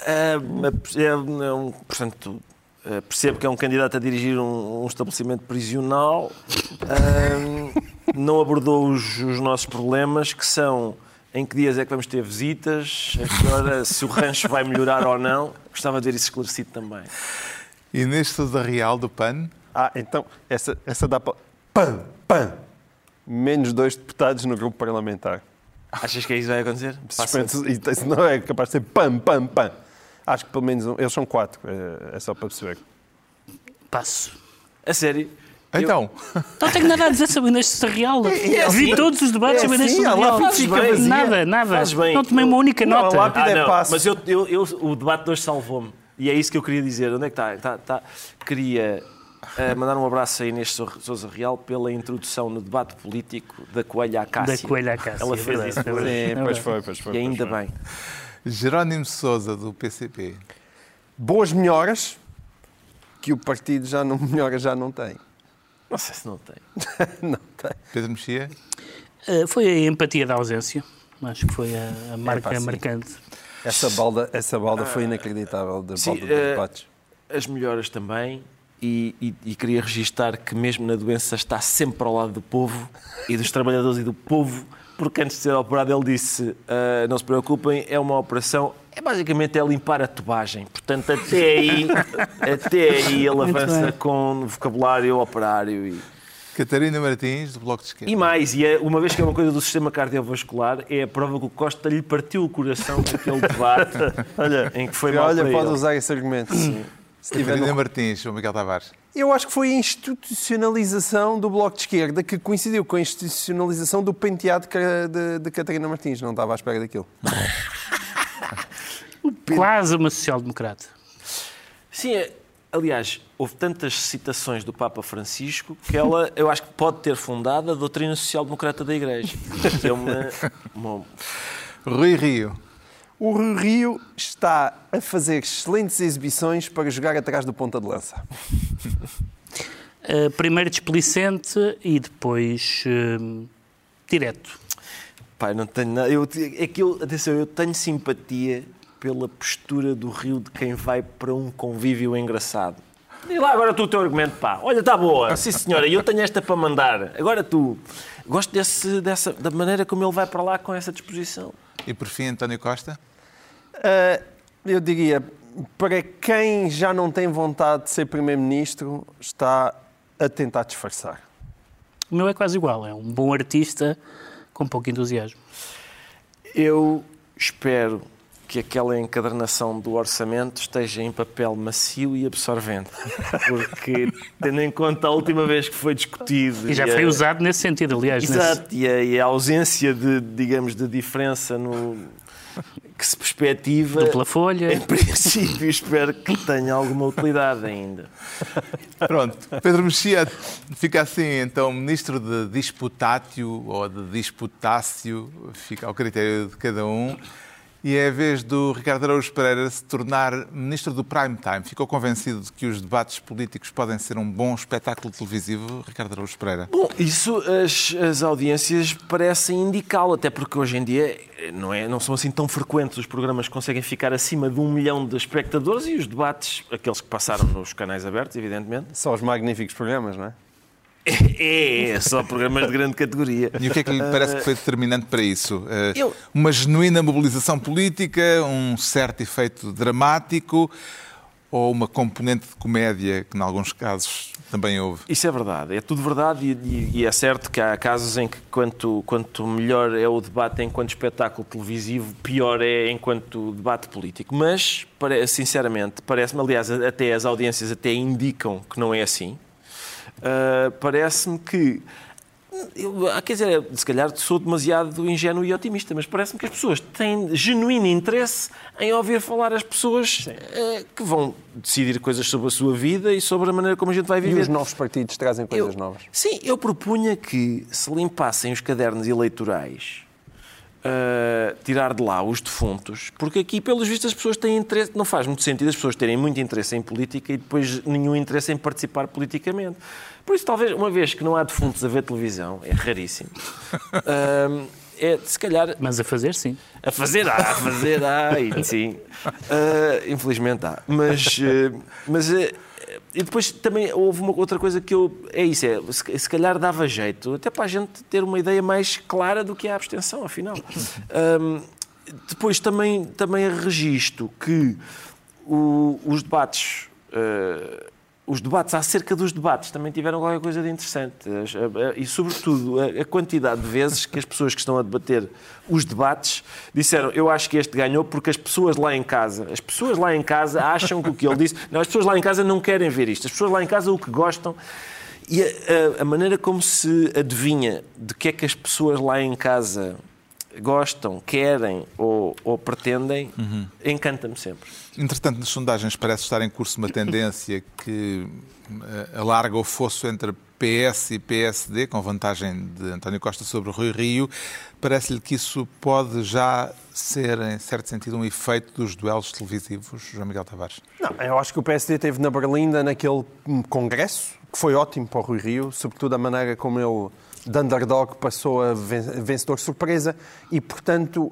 É, é, um, portanto, é, percebo que é um candidato a dirigir um, um estabelecimento prisional, é, não abordou os, os nossos problemas, que são em que dias é que vamos ter visitas, agora se o rancho vai melhorar ou não. Gostava de ver isso esclarecido também. Inês Sousa Real, do PAN. Ah, então, essa, essa dá para... PAN, PAN. Menos dois deputados no grupo parlamentar. Achas que é isso que vai acontecer? Isso não é capaz de ser PAN, PAN, PAN. Acho que pelo menos um, eles são quatro, é, é só para perceber. Passo. A sério? Então. Eu... Não tenho nada a dizer sobre Inês Real. É assim, Vi todos os debates é sobre Inês assim, Real. Bem, nada, nada. Não tomei uma única não, nota. Ah, é não, mas eu, eu, eu, o debate de hoje salvou-me. E é isso que eu queria dizer. Onde é que está? está, está. Queria uh, mandar um abraço a Inês Sousa Real pela introdução no debate político da Coelha à Cássia. Da Coelha à Cássia. Ela fez é isso. Sim, pois foi, pois foi. E ainda foi. bem. Jerónimo Sousa, do PCP. Boas melhoras que o partido já não melhora, já não tem. Não sei se não tem. não tem. Pedro Mexia? Uh, foi a empatia da ausência. Acho que foi a, a marca pá, sim. marcante. Essa balda, essa balda foi inacreditável da Sim, balda de eh, debates. As melhoras também. E, e, e queria registar que mesmo na doença está sempre ao lado do povo e dos trabalhadores e do povo, porque antes de ser operado ele disse, "Ah, não se preocupem, é uma operação, é basicamente é limpar a tubagem. Portanto, até aí, até aí ele Muito avança bem. com vocabulário operário e, Catarina Martins, do Bloco de Esquerda. e mais. E é, uma vez que é uma coisa do sistema cardiovascular, é a prova que o Costa lhe partiu o coração naquele debate Olha, em que foi mal olha para pode ele. usar esse argumento. sim. Catarina no- Martins, o Miguel Tavares. Eu acho que foi a institucionalização do Bloco de Esquerda que coincidiu com a institucionalização do penteado de, de, Catarina Martins. Não estava à espera daquilo. Quase uma social-democrata. Sim, é- aliás, houve tantas citações do Papa Francisco que ela, eu acho que pode ter fundado a doutrina social-democrata da Igreja. Que é uma, uma- Rui Rio. O Rio está a fazer excelentes exibições para jogar atrás do ponta de lança. Uh, primeiro desplicente e depois uh, direto. Pai, não tenho nada. Eu, é que eu, atenção, eu tenho simpatia pela postura do Rio de quem vai para um convívio engraçado. E lá agora tu o teu argumento, pá. Olha, está boa. Sim, senhora, e eu tenho esta para mandar. Agora tu. Gosto desse, dessa, da maneira como ele vai para lá com essa disposição. E por fim, António Costa. Ah, eu diria, para quem já não tem vontade de ser Primeiro-Ministro, está a tentar disfarçar. O meu é quase igual. É um bom artista com pouco entusiasmo. Eu espero que aquela encadernação do orçamento esteja em papel macio e absorvente. Porque, tendo em conta a última vez que foi discutido... E já a- foi usado nesse sentido, aliás. nesse- Exato, e a, e a ausência de, digamos, de diferença no que se perspectiva... Dupla folha. Em princípio, espero que tenha alguma utilidade ainda. Pronto. Pedro Mexia fica assim, então, ministro de disputácio ou de disputácio, fica ao critério de cada um. E é a vez do Ricardo Araújo Pereira se tornar ministro do prime time. Ficou convencido de que os debates políticos podem ser um bom espetáculo televisivo, Ricardo Araújo Pereira? Bom, isso as, as audiências parecem indicá-lo, até porque hoje em dia eh, não, é, não são assim tão frequentes os programas que conseguem ficar acima de um milhão de espectadores e os debates, aqueles que passaram nos canais abertos, evidentemente, Só os magníficos programas, não é? É, é só programas de grande categoria. E o que é que lhe parece que foi determinante para isso? Eh, Eu- Uma genuína mobilização política, um certo efeito dramático ou uma componente de comédia que, em alguns casos, também houve? Isso é verdade, é tudo verdade e, e- e é certo que há casos em que quanto, quanto melhor é o debate enquanto espetáculo televisivo, pior é enquanto debate político. Mas, sinceramente, parece-me, aliás, até as audiências até indicam que não é assim. Uh, Parece-me que eu, ah, quer dizer, se calhar sou demasiado ingênuo e otimista, mas parece-me que as pessoas têm genuíno interesse em ouvir falar as pessoas eh, que vão decidir coisas sobre a sua vida e sobre a maneira como a gente vai viver. E os novos partidos trazem coisas eu, novas. Sim, eu propunha que se limpassem os cadernos eleitorais Uh, tirar de lá os defuntos, porque aqui, pelos vistos, as pessoas têm interesse. Não faz muito sentido as pessoas terem muito interesse em política e depois nenhum interesse em participar politicamente. Por isso, talvez, uma vez que não há defuntos a ver televisão, é raríssimo. Uh, é, se calhar. Mas a fazer, sim. A fazer há, a fazer há, e, sim. Uh, infelizmente há. Mas. mas e depois também houve uma outra coisa que eu. É isso, é, se, se calhar dava jeito, até para a gente ter uma ideia mais clara do que é a abstenção, afinal. Um, depois também, também registro que o, os debates. Uh, os debates, acerca dos debates, também tiveram qualquer coisa de interessante. E, sobretudo, a quantidade de vezes que as pessoas que estão a debater os debates disseram eu acho que este ganhou porque as pessoas lá em casa, as pessoas lá em casa acham que o que ele disse... Não, as pessoas lá em casa não querem ver isto. As pessoas lá em casa o que gostam... E a, a, a maneira como se adivinha de que é que as pessoas lá em casa gostam, querem ou, ou pretendem, uhum. encanta-me sempre. Entretanto, nas sondagens parece estar em curso uma tendência que eh, alarga o fosso entre PS e PSD, com vantagem de António Costa sobre o Rui Rio. Parece-lhe que isso pode já ser, em certo sentido, um efeito dos duelos televisivos, João Miguel Tavares? Não, eu acho que o PSD teve na Berlinda naquele congresso, que foi ótimo para o Rui Rio, sobretudo a maneira como ele de underdog passou a vencedor surpresa e, portanto,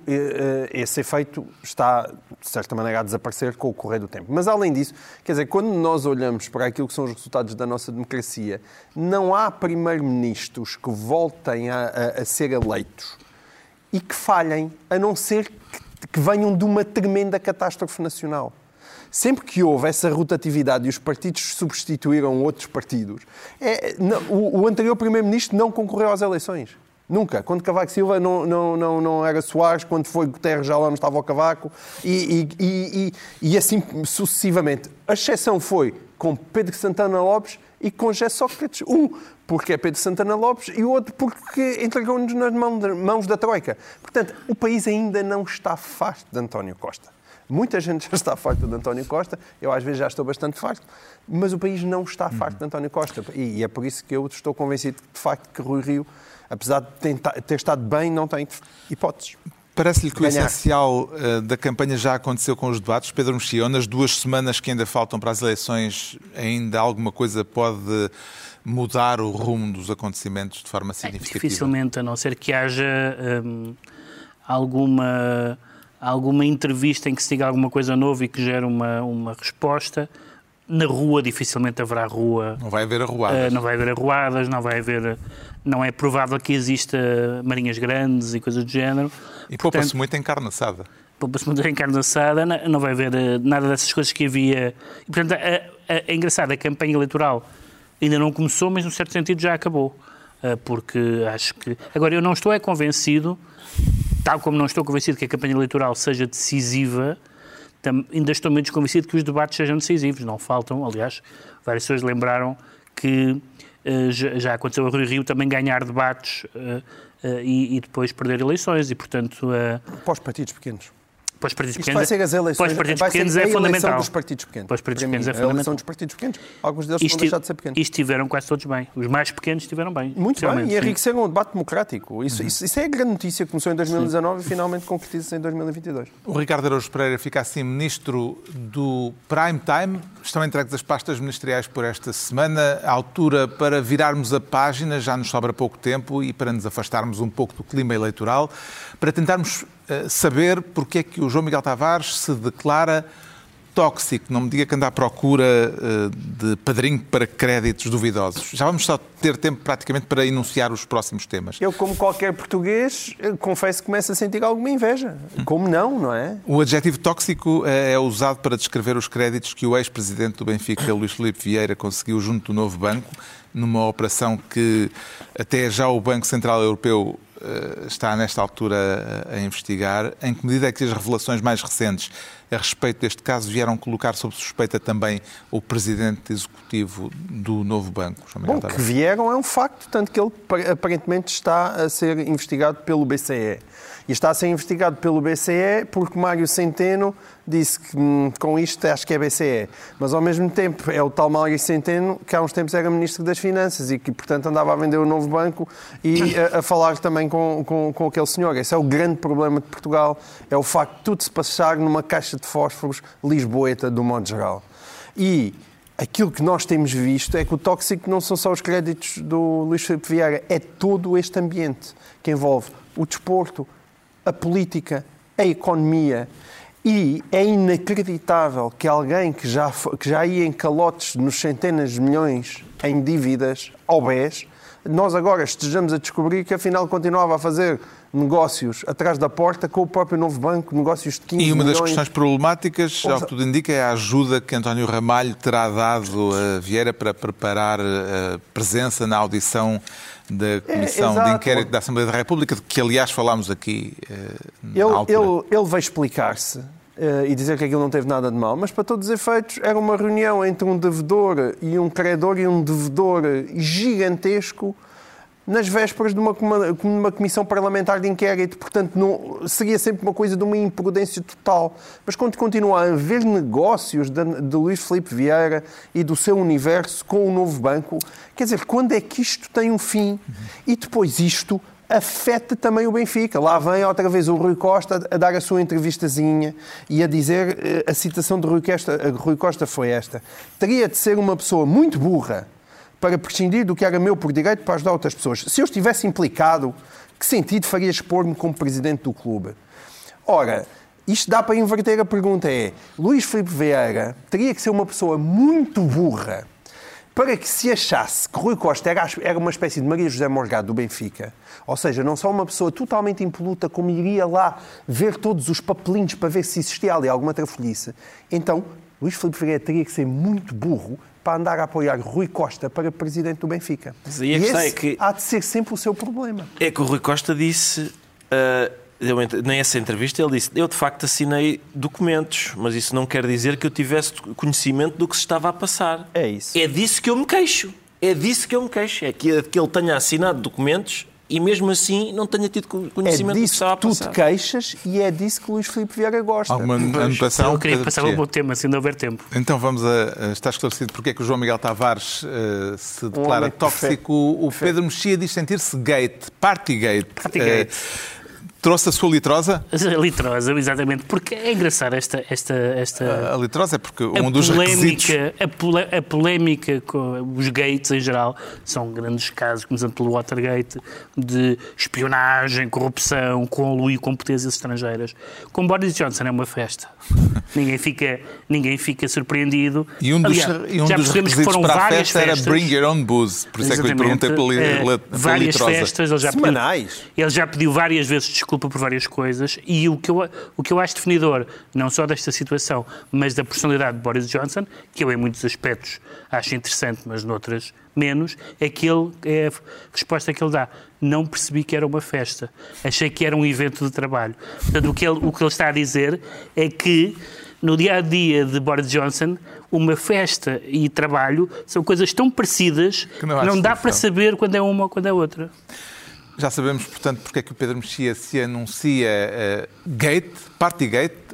esse efeito está, de certa maneira, a desaparecer com o correr do tempo. Mas, além disso, quer dizer, quando nós olhamos para aquilo que são os resultados da nossa democracia, não há primeiro-ministros que voltem a, a, a, ser eleitos e que falhem, a não ser que, que venham de uma tremenda catástrofe nacional sempre que houve essa rotatividade e os partidos substituíram outros partidos, é, não, o, o, anterior Primeiro-Ministro não concorreu às eleições. Nunca. Quando Cavaco Silva não, não, não, não era Soares, quando foi Guterres já lá não estava o Cavaco, e, e, e, e assim sucessivamente. A exceção foi com Pedro Santana Lopes e com José Sócrates. Um porque é Pedro Santana Lopes e o outro porque entregou-nos nas mãos da Troika. Portanto, o país ainda não está farto de António Costa. Muita gente já está farta de António Costa, eu às vezes já estou bastante farto, mas o país não está farto de António Costa. E é por isso que eu estou convencido de facto que Rui Rio, apesar de ter estado bem, não tem hipóteses. Parece-lhe que o essencial uh, da campanha já aconteceu com os debates. Pedro Mexia, nas duas semanas que ainda faltam para as eleições, ainda alguma coisa pode mudar o rumo dos acontecimentos de forma é significativa? É, dificilmente, a não ser que haja um, alguma alguma entrevista em que se diga alguma coisa nova e que gere uma, uma resposta. Na rua, dificilmente haverá rua. Não vai haver arruadas. Uh, não vai haver arruadas, não vai haver. Não é provável que exista marinhas grandes e coisas do género. E poupa-se muito em carne assada. Poupa-se muito em carne assada, não vai haver eh, nada dessas coisas que havia. E, portanto, é, é engraçado, a campanha eleitoral ainda não começou, mas, num certo sentido, já acabou. Uh, porque acho que. Agora, eu não estou é convencido tal como não estou convencido que a campanha eleitoral seja decisiva, ainda estou menos convencido que os debates sejam decisivos. Não faltam, aliás, várias pessoas lembraram que uh, já aconteceu a Rui Rio também ganhar debates uh, uh, e, e, depois perder eleições e, portanto... Para os partidos pequenos para os partidos Isto pequenos, vai ser as eleições, para os partidos pequenos é a fundamental. dos partidos pequenos. Para os partidos pequenos mim, é fundamental. A eleição dos partidos pequenos. Alguns deles vão deixar de ser pequenos. E estiveram quase todos bem. Os mais pequenos estiveram bem. Muito bem. E enriqueceram o debate democrático. Isso, uhum. isso, isso, é a grande notícia que começou em 2019 sim. e finalmente concretiza-se em 2022. O Ricardo Araújo Pereira fica assim ministro do Prime Time. Estão entregues as pastas ministeriais por esta semana. A altura para virarmos a página, já nos sobra pouco tempo e para nos afastarmos um pouco do clima eleitoral, para tentarmos saber porque é que o João Miguel Tavares se declara tóxico. Não me diga que anda à procura uh, de padrinho para créditos duvidosos. Já vamos só ter tempo praticamente para enunciar os próximos temas. Eu, como qualquer português, confesso que começo a sentir alguma inveja. Como não, não é? O adjetivo tóxico é, usado para descrever os créditos que o ex-presidente do Benfica, Luís Filipe Vieira, conseguiu junto do novo banco, numa operação que até já o Banco Central Europeu eh, está nesta altura a investigar. Em que medida é que as revelações mais recentes a respeito deste caso, vieram colocar sob suspeita também o presidente executivo do novo banco, Bom, Tavares. que vieram é um facto, tanto que ele aparentemente está a ser investigado pelo BCE. E está a ser investigado pelo BCE porque Mário Centeno disse que hum, com isto acho que é BCE. Mas ao mesmo tempo é o tal Mário Centeno que há uns tempos era Ministro das Finanças e que, portanto, andava a vender o novo banco e a, a falar também com, com, com aquele senhor. Esse é o grande problema de Portugal, é o facto de tudo se passar numa caixa de fósforos lisboeta, do modo geral. E aquilo que nós temos visto é que o tóxico não são só os créditos do Luís Filipe Vieira, é todo este ambiente que envolve o desporto, a política, a economia. E é inacreditável que alguém que já, que já ia em calotes nos centenas de milhões em dívidas ao BES, nós agora estejamos a descobrir que afinal continuava a fazer negócios atrás da porta com o próprio novo banco, negócios de 15 E uma das milhões. questões problemáticas, ao que tudo indica, é a ajuda que António Ramalho terá dado a Vieira para preparar a presença na audição da Comissão de exato. Inquérito da Assembleia da República, de que aliás falámos aqui eh, Ele, ele, ele vai explicar-se eh, e dizer que aquilo não teve nada de mal, mas para todos os efeitos era uma reunião entre um devedor e um credor e um devedor gigantesco nas vésperas de uma, uma comissão parlamentar de inquérito. Portanto, não, seria sempre uma coisa de uma imprudência total. Mas quando continua a haver negócios de, de Luís Filipe Vieira e do seu universo com o novo banco, quer dizer, quando é que isto tem um fim? E depois isto afeta também o Benfica. Lá vem outra vez o Rui Costa a dar a sua entrevistazinha e a dizer eh, a citação de Rui Costa, a Rui Costa foi esta. Teria de ser uma pessoa muito burra para prescindir do que era meu por direito para ajudar outras pessoas. Se eu estivesse implicado, que sentido faria expor-me como presidente do clube? Ora, isto dá para inverter a pergunta é, Luís Filipe Vieira teria que ser uma pessoa muito burra para que se achasse que Rui Costa era, era uma espécie de Maria José Morgado do Benfica, ou seja, não só uma pessoa totalmente impoluta, como iria lá ver todos os papelinhos para ver se existia ali alguma trafolhice, então Luís Filipe Vieira teria que ser muito burro para andar a apoiar Rui Costa para presidente do Benfica. Mas aí a e esse é que- há de ser sempre o seu problema. É que o Rui Costa disse, ah, deu uma entre- nessa entrevista, ele disse: Eu de facto assinei documentos, mas isso não quer dizer que eu tivesse conhecimento do que se estava a passar. É isso. É disso que eu me queixo. É disso que eu me queixo. É que, que ele tenha assinado documentos e mesmo assim não tenha tido É conhecimento do que disso estava a que tu te passar. queixas e é disso que Luís Filipe Vieira gosta. Alguma anotação? Eu queria passar Teixeira? para o tema, se ainda houver tempo. Então vamos a, a- está esclarecido porque é que o João Miguel Tavares eh, se declara homem tóxico. O Pedro Mexia diz sentir-se gate, partygate. Partygate. Eh, trouxe a sua litrosa? A litrosa, exatamente, porque é engraçado esta, esta, esta A litrosa é porque a um dos requisitos... polémica, a, pole- a polémica com os gates em geral são grandes casos, começando pelo Watergate, de espionagem, corrupção, com e competências estrangeiras. Com Boris Johnson é uma festa. ninguém, fica, ninguém fica surpreendido. E um dos, Aliás, e um já dos percebemos que requisitos foram para a várias festa era festas. bring your own booze. Por isso é que eu lhe perguntei pela, Exatamente. pela, Eh, pela várias litrosa. festas, ele já pediu, Semanais. ele já pediu várias vezes desculpa por várias coisas e o que, eu, o que eu acho definidor, não só desta situação, mas da personalidade de Boris Johnson, que eu em muitos aspectos acho interessante, mas noutras menos, é que ele, é a resposta que ele dá. Não percebi que era uma festa. Achei que era um evento de trabalho. Portanto, o que ele, o que ele está a dizer é que no dia a dia de Boris Johnson, uma festa e trabalho são coisas tão parecidas Que que não há não, dá para saber quando é uma ou quando é outra. Já sabemos, portanto, porque é que o Pedro Mexia se anuncia eh, gate.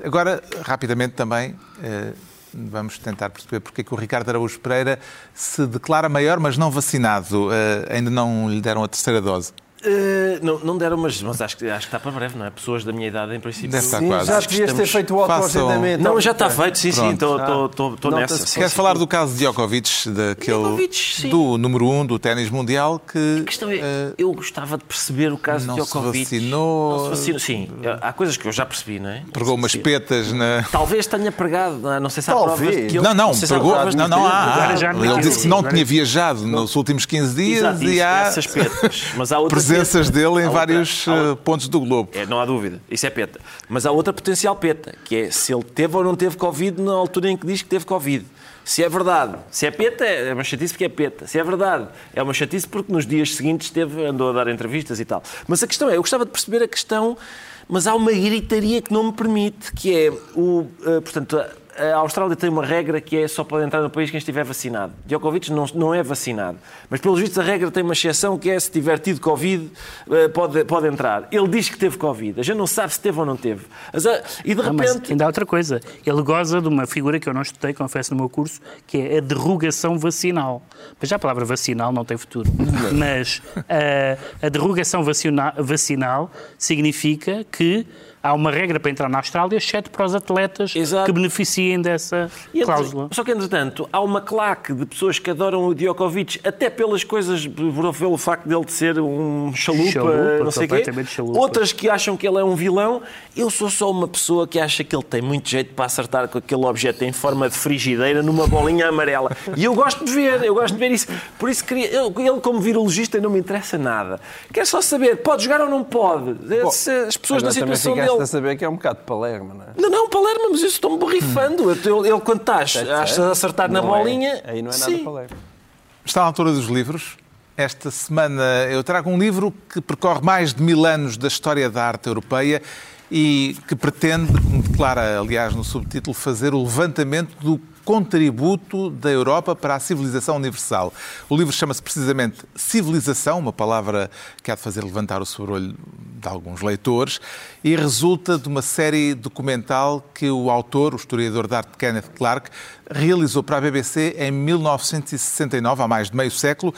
Agora, rapidamente também, eh, vamos tentar perceber porque é que o Ricardo Araújo Pereira se declara maior, mas não vacinado. Eh, ainda não lhe deram a terceira dose. Eh, não, não deram, mas, mas acho, que, acho que está para breve, não é? Pessoas da minha idade, em princípio. Deve estar Sim, quase. já Acho que devias ter estamos- feito o autoagendamento. Não, já está feito, sim, sim, Pronto. estou Ah, estou- estou nessa. sim, Queres sim. falar do caso de Djokovic, daquele, Djokovic, sim. do número um do ténis mundial, que A questão é, eh, eu gostava de perceber o caso não de se Djokovic. vacinou. Não se vacinou. Sim, há coisas que eu já percebi, não é? pregou umas Sim. petas na... Talvez tenha pregado, não é? não sei se há Talvez. provas de que ele... Não, não, se há pregou. Não, não há. Não Ele disse que não tinha viajado nos últimos 15 dias e isso, há essas petas. Mas há outra presenças dele em vários outra- eh, pontos do globo. É, não há dúvida. Isso é peta. Mas há outra potencial peta, que é se ele teve ou não teve Covid na altura em que diz que teve Covid. Se é verdade, se é peta, é uma chatice porque é peta. Se é verdade, é uma chatice porque nos dias seguintes teve, andou a dar entrevistas e tal. Mas a questão é, eu gostava de perceber a questão mas há uma gritaria que não me permite, que é o, uh, portanto, a Austrália tem uma regra que é só pode entrar no país quem estiver vacinado. Djokovic não, não é vacinado. Mas, pelos vistos, a regra tem uma exceção que é se tiver tido Covid, eh, pode, pode entrar. Ele diz que teve Covid. A gente não sabe se teve ou não teve. Mas, eh, e de repente. Não, ainda há outra coisa. Ele goza de uma figura que eu não estudei, confesso, no meu curso, que é a derrugação vacinal. Mas já a palavra vacinal não tem futuro. Mas a, eh, a derrugação vacinal significa que há uma regra para entrar na Austrália, exceto para os atletas Exato. que beneficiem dessa e, cláusula. Só que, entretanto, há uma claque de pessoas que adoram o Djokovic, até pelas coisas, pelo facto dele de ser um chalupa, chalupa não sei o quê. Chalupa. Outras que acham que ele é um vilão. Eu sou só uma pessoa que acha que ele tem muito jeito para acertar com aquele objeto em forma de frigideira numa bolinha amarela. E eu gosto de ver, eu gosto de ver isso. Por isso, queria, ele, como virologista, não me interessa nada. Quer só saber, pode jogar ou não pode? Bom, As pessoas na situação dele a saber que é um bocado de Palermo, não é? Não, não, Palermo, mas isso estou-me borrifando. Ele, ele, quando estás a acertar na bolinha... É. Aí não é nada sim. Palermo. Está à altura dos livros. Esta semana eu trago um livro que percorre mais de mil anos da história da arte europeia e que pretende, como declara aliás no subtítulo, fazer o levantamento do contributo da Europa para a civilização universal. O livro chama-se precisamente Civilização, uma palavra que há de fazer levantar o sobrolho de alguns leitores, e resulta de uma série documental que o autor, o historiador de arte Kenneth Clark, realizou para a BBC em 1969, há mais de meio século,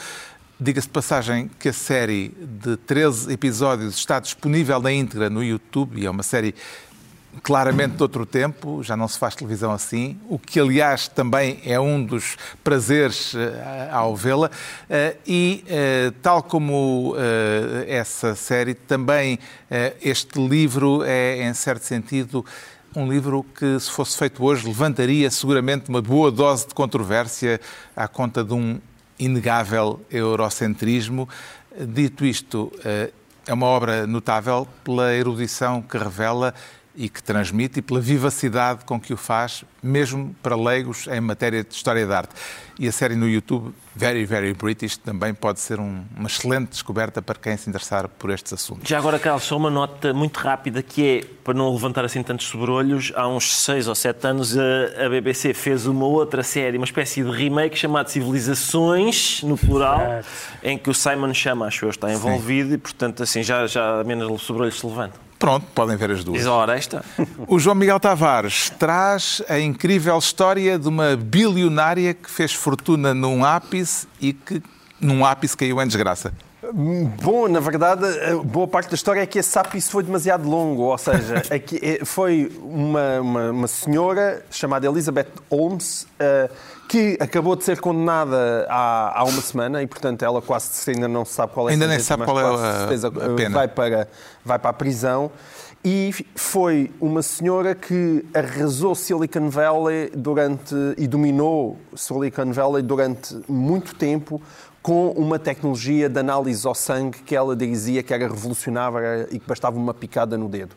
Diga-se de passagem que a série de 13 episódios está disponível na íntegra no YouTube e é uma série claramente de outro tempo, já não se faz televisão assim, o que aliás também é um dos prazeres uh, ao vê-la. Uh, e uh, tal como essa série, também este livro é, em certo sentido, um livro que, se fosse feito hoje, levantaria seguramente uma boa dose de controvérsia à conta de um inegável eurocentrismo. Dito isto, é uma obra notável pela erudição que revela e que transmite e pela vivacidade com que o faz, mesmo para leigos em matéria de história da arte. E a série no YouTube, Very, Very British, também pode ser um, uma excelente descoberta para quem se interessar por estes assuntos. Já agora, Carlos, só uma nota muito rápida que é, para não levantar assim tantos sobrolhos, há uns seis ou sete anos a, a BBC fez uma outra série, uma espécie de remake chamado Civilizações, no plural, em que o Simon Chama, acho eu, está envolvido Sim. e, portanto, assim, já, já menos sobrolhos se levantam. Pronto, podem ver as duas. Diz a hora esta. O João Miguel Tavares traz a incrível história de uma bilionária que fez fortuna num ápice e que num ápice caiu em desgraça. Bom, na verdade, boa parte da história é que esse ápice foi demasiado longo, ou seja, é foi uma, uma, uma senhora chamada Elizabeth Holmes uh, que acabou de ser condenada há, há uma semana e, portanto, ela quase ainda não sabe qual é ainda a Ainda nem sabe qual é a, a pena. Vai para, vai para a prisão. E foi uma senhora que arrasou Silicon Valley durante e dominou Silicon Valley durante muito tempo com uma tecnologia de análise ao sangue que ela dizia que era revolucionária e que bastava uma picada no dedo.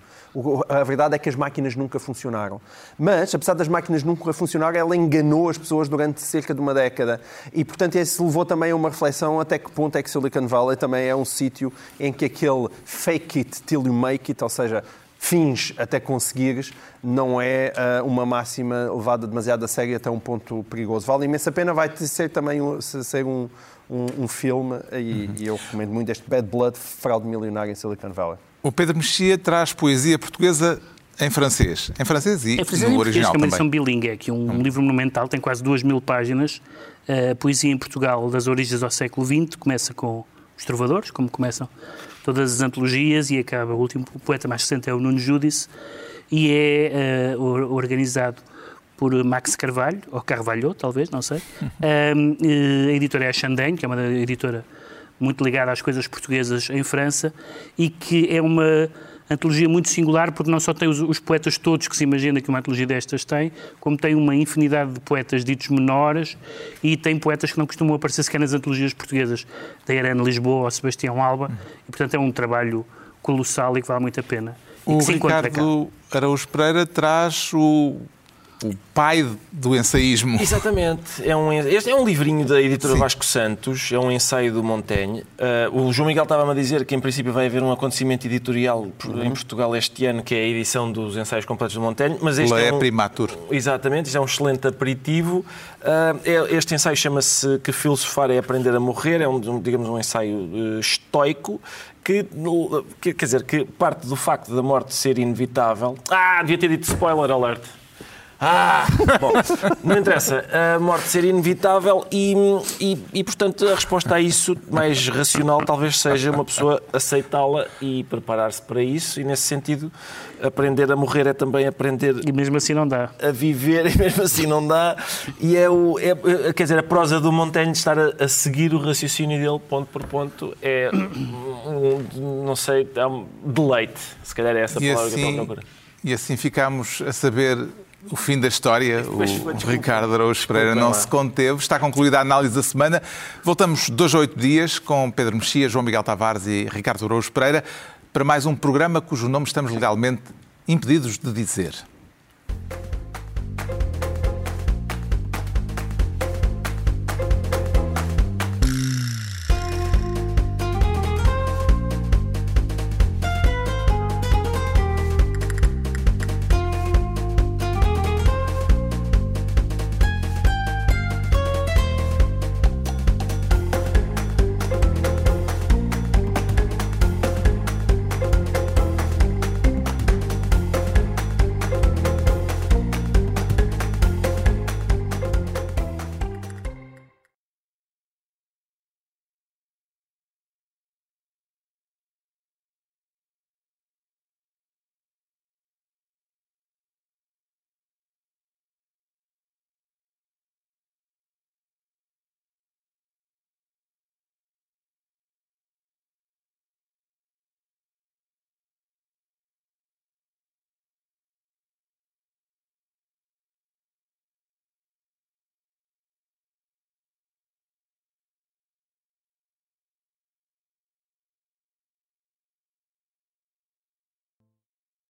A verdade é que as máquinas nunca funcionaram. Mas, apesar das máquinas nunca funcionarem, ela enganou as pessoas durante cerca de uma década. E, portanto, isso levou também a uma reflexão até que ponto é que Silicon Valley também é um sítio em que aquele fake it till you make it, ou seja, fins até conseguires, não é uh, uma máxima levada demasiado a sério até um ponto perigoso. Vale imensa pena, vai ser também ser um, um, um filme e, uhum. e eu recomendo muito este Bad Blood, fraude milionária em Silicon Valley. O Pedro Mexia traz poesia portuguesa em francês. Em francês e em francês no original também. É uma bilingue. É aqui um hum. livro monumental, tem quase duas mil páginas. Uh, poesia em Portugal das origens ao século XX. Começa com os trovadores, como começam todas as antologias, e acaba, o último o poeta mais recente é o Nuno Judice, e é uh, organizado por Max Carvalho, ou Carvalho, talvez, não sei. Uhum. Uh, a editora é a Chandem, que é uma editora muito ligada às coisas portuguesas em França e que é uma antologia muito singular porque não só tem os, os, poetas todos que se imagina que uma antologia destas tem, como tem uma infinidade de poetas ditos menores e tem poetas que não costumam aparecer sequer nas antologias portuguesas, da Irene Lisboa ou Sebastião Alba, e portanto é um trabalho colossal e que vale muito a pena. O Ricardo Araújo Pereira traz o o pai do ensaísmo. Exatamente. É um, este é um livrinho da editora Sim. Vasco Santos, é um ensaio do Montaigne. Uh, o João Miguel estava-me a dizer que, em princípio, vai haver um acontecimento editorial em Portugal este ano, que é a edição dos ensaios completos do Montaigne. Mas este é é um, primatur. Exatamente, isto é um excelente aperitivo. Uh, é- este ensaio chama-se Que Filosofar é Aprender a Morrer, é um, digamos, um ensaio uh, estoico. Que, que- quer dizer, que parte do facto da morte ser inevitável. Ah, devia ter dito spoiler alert. Ah! Bom, não interessa. A morte ser inevitável e, e, e, portanto, a resposta a isso, mais racional, talvez seja uma pessoa aceitá-la e preparar-se para isso. E, nesse sentido, aprender a morrer é também aprender E mesmo assim não dá. a viver e mesmo assim não dá. E é o. É, quer dizer, a prosa do Montaigne de estar a, a seguir o raciocínio dele ponto por ponto é. um, não sei, é um deleite. Se calhar é essa a E palavra que eu assim, estou a procurar. e assim ficámos a saber o fim da história. O desculpa, Ricardo Araújo Pereira não se conteve. Está concluída a análise da semana. Voltamos dois a oito dias com Pedro Mexia, João Miguel Tavares e Ricardo Araújo Pereira para mais um programa cujo nome estamos legalmente impedidos de dizer.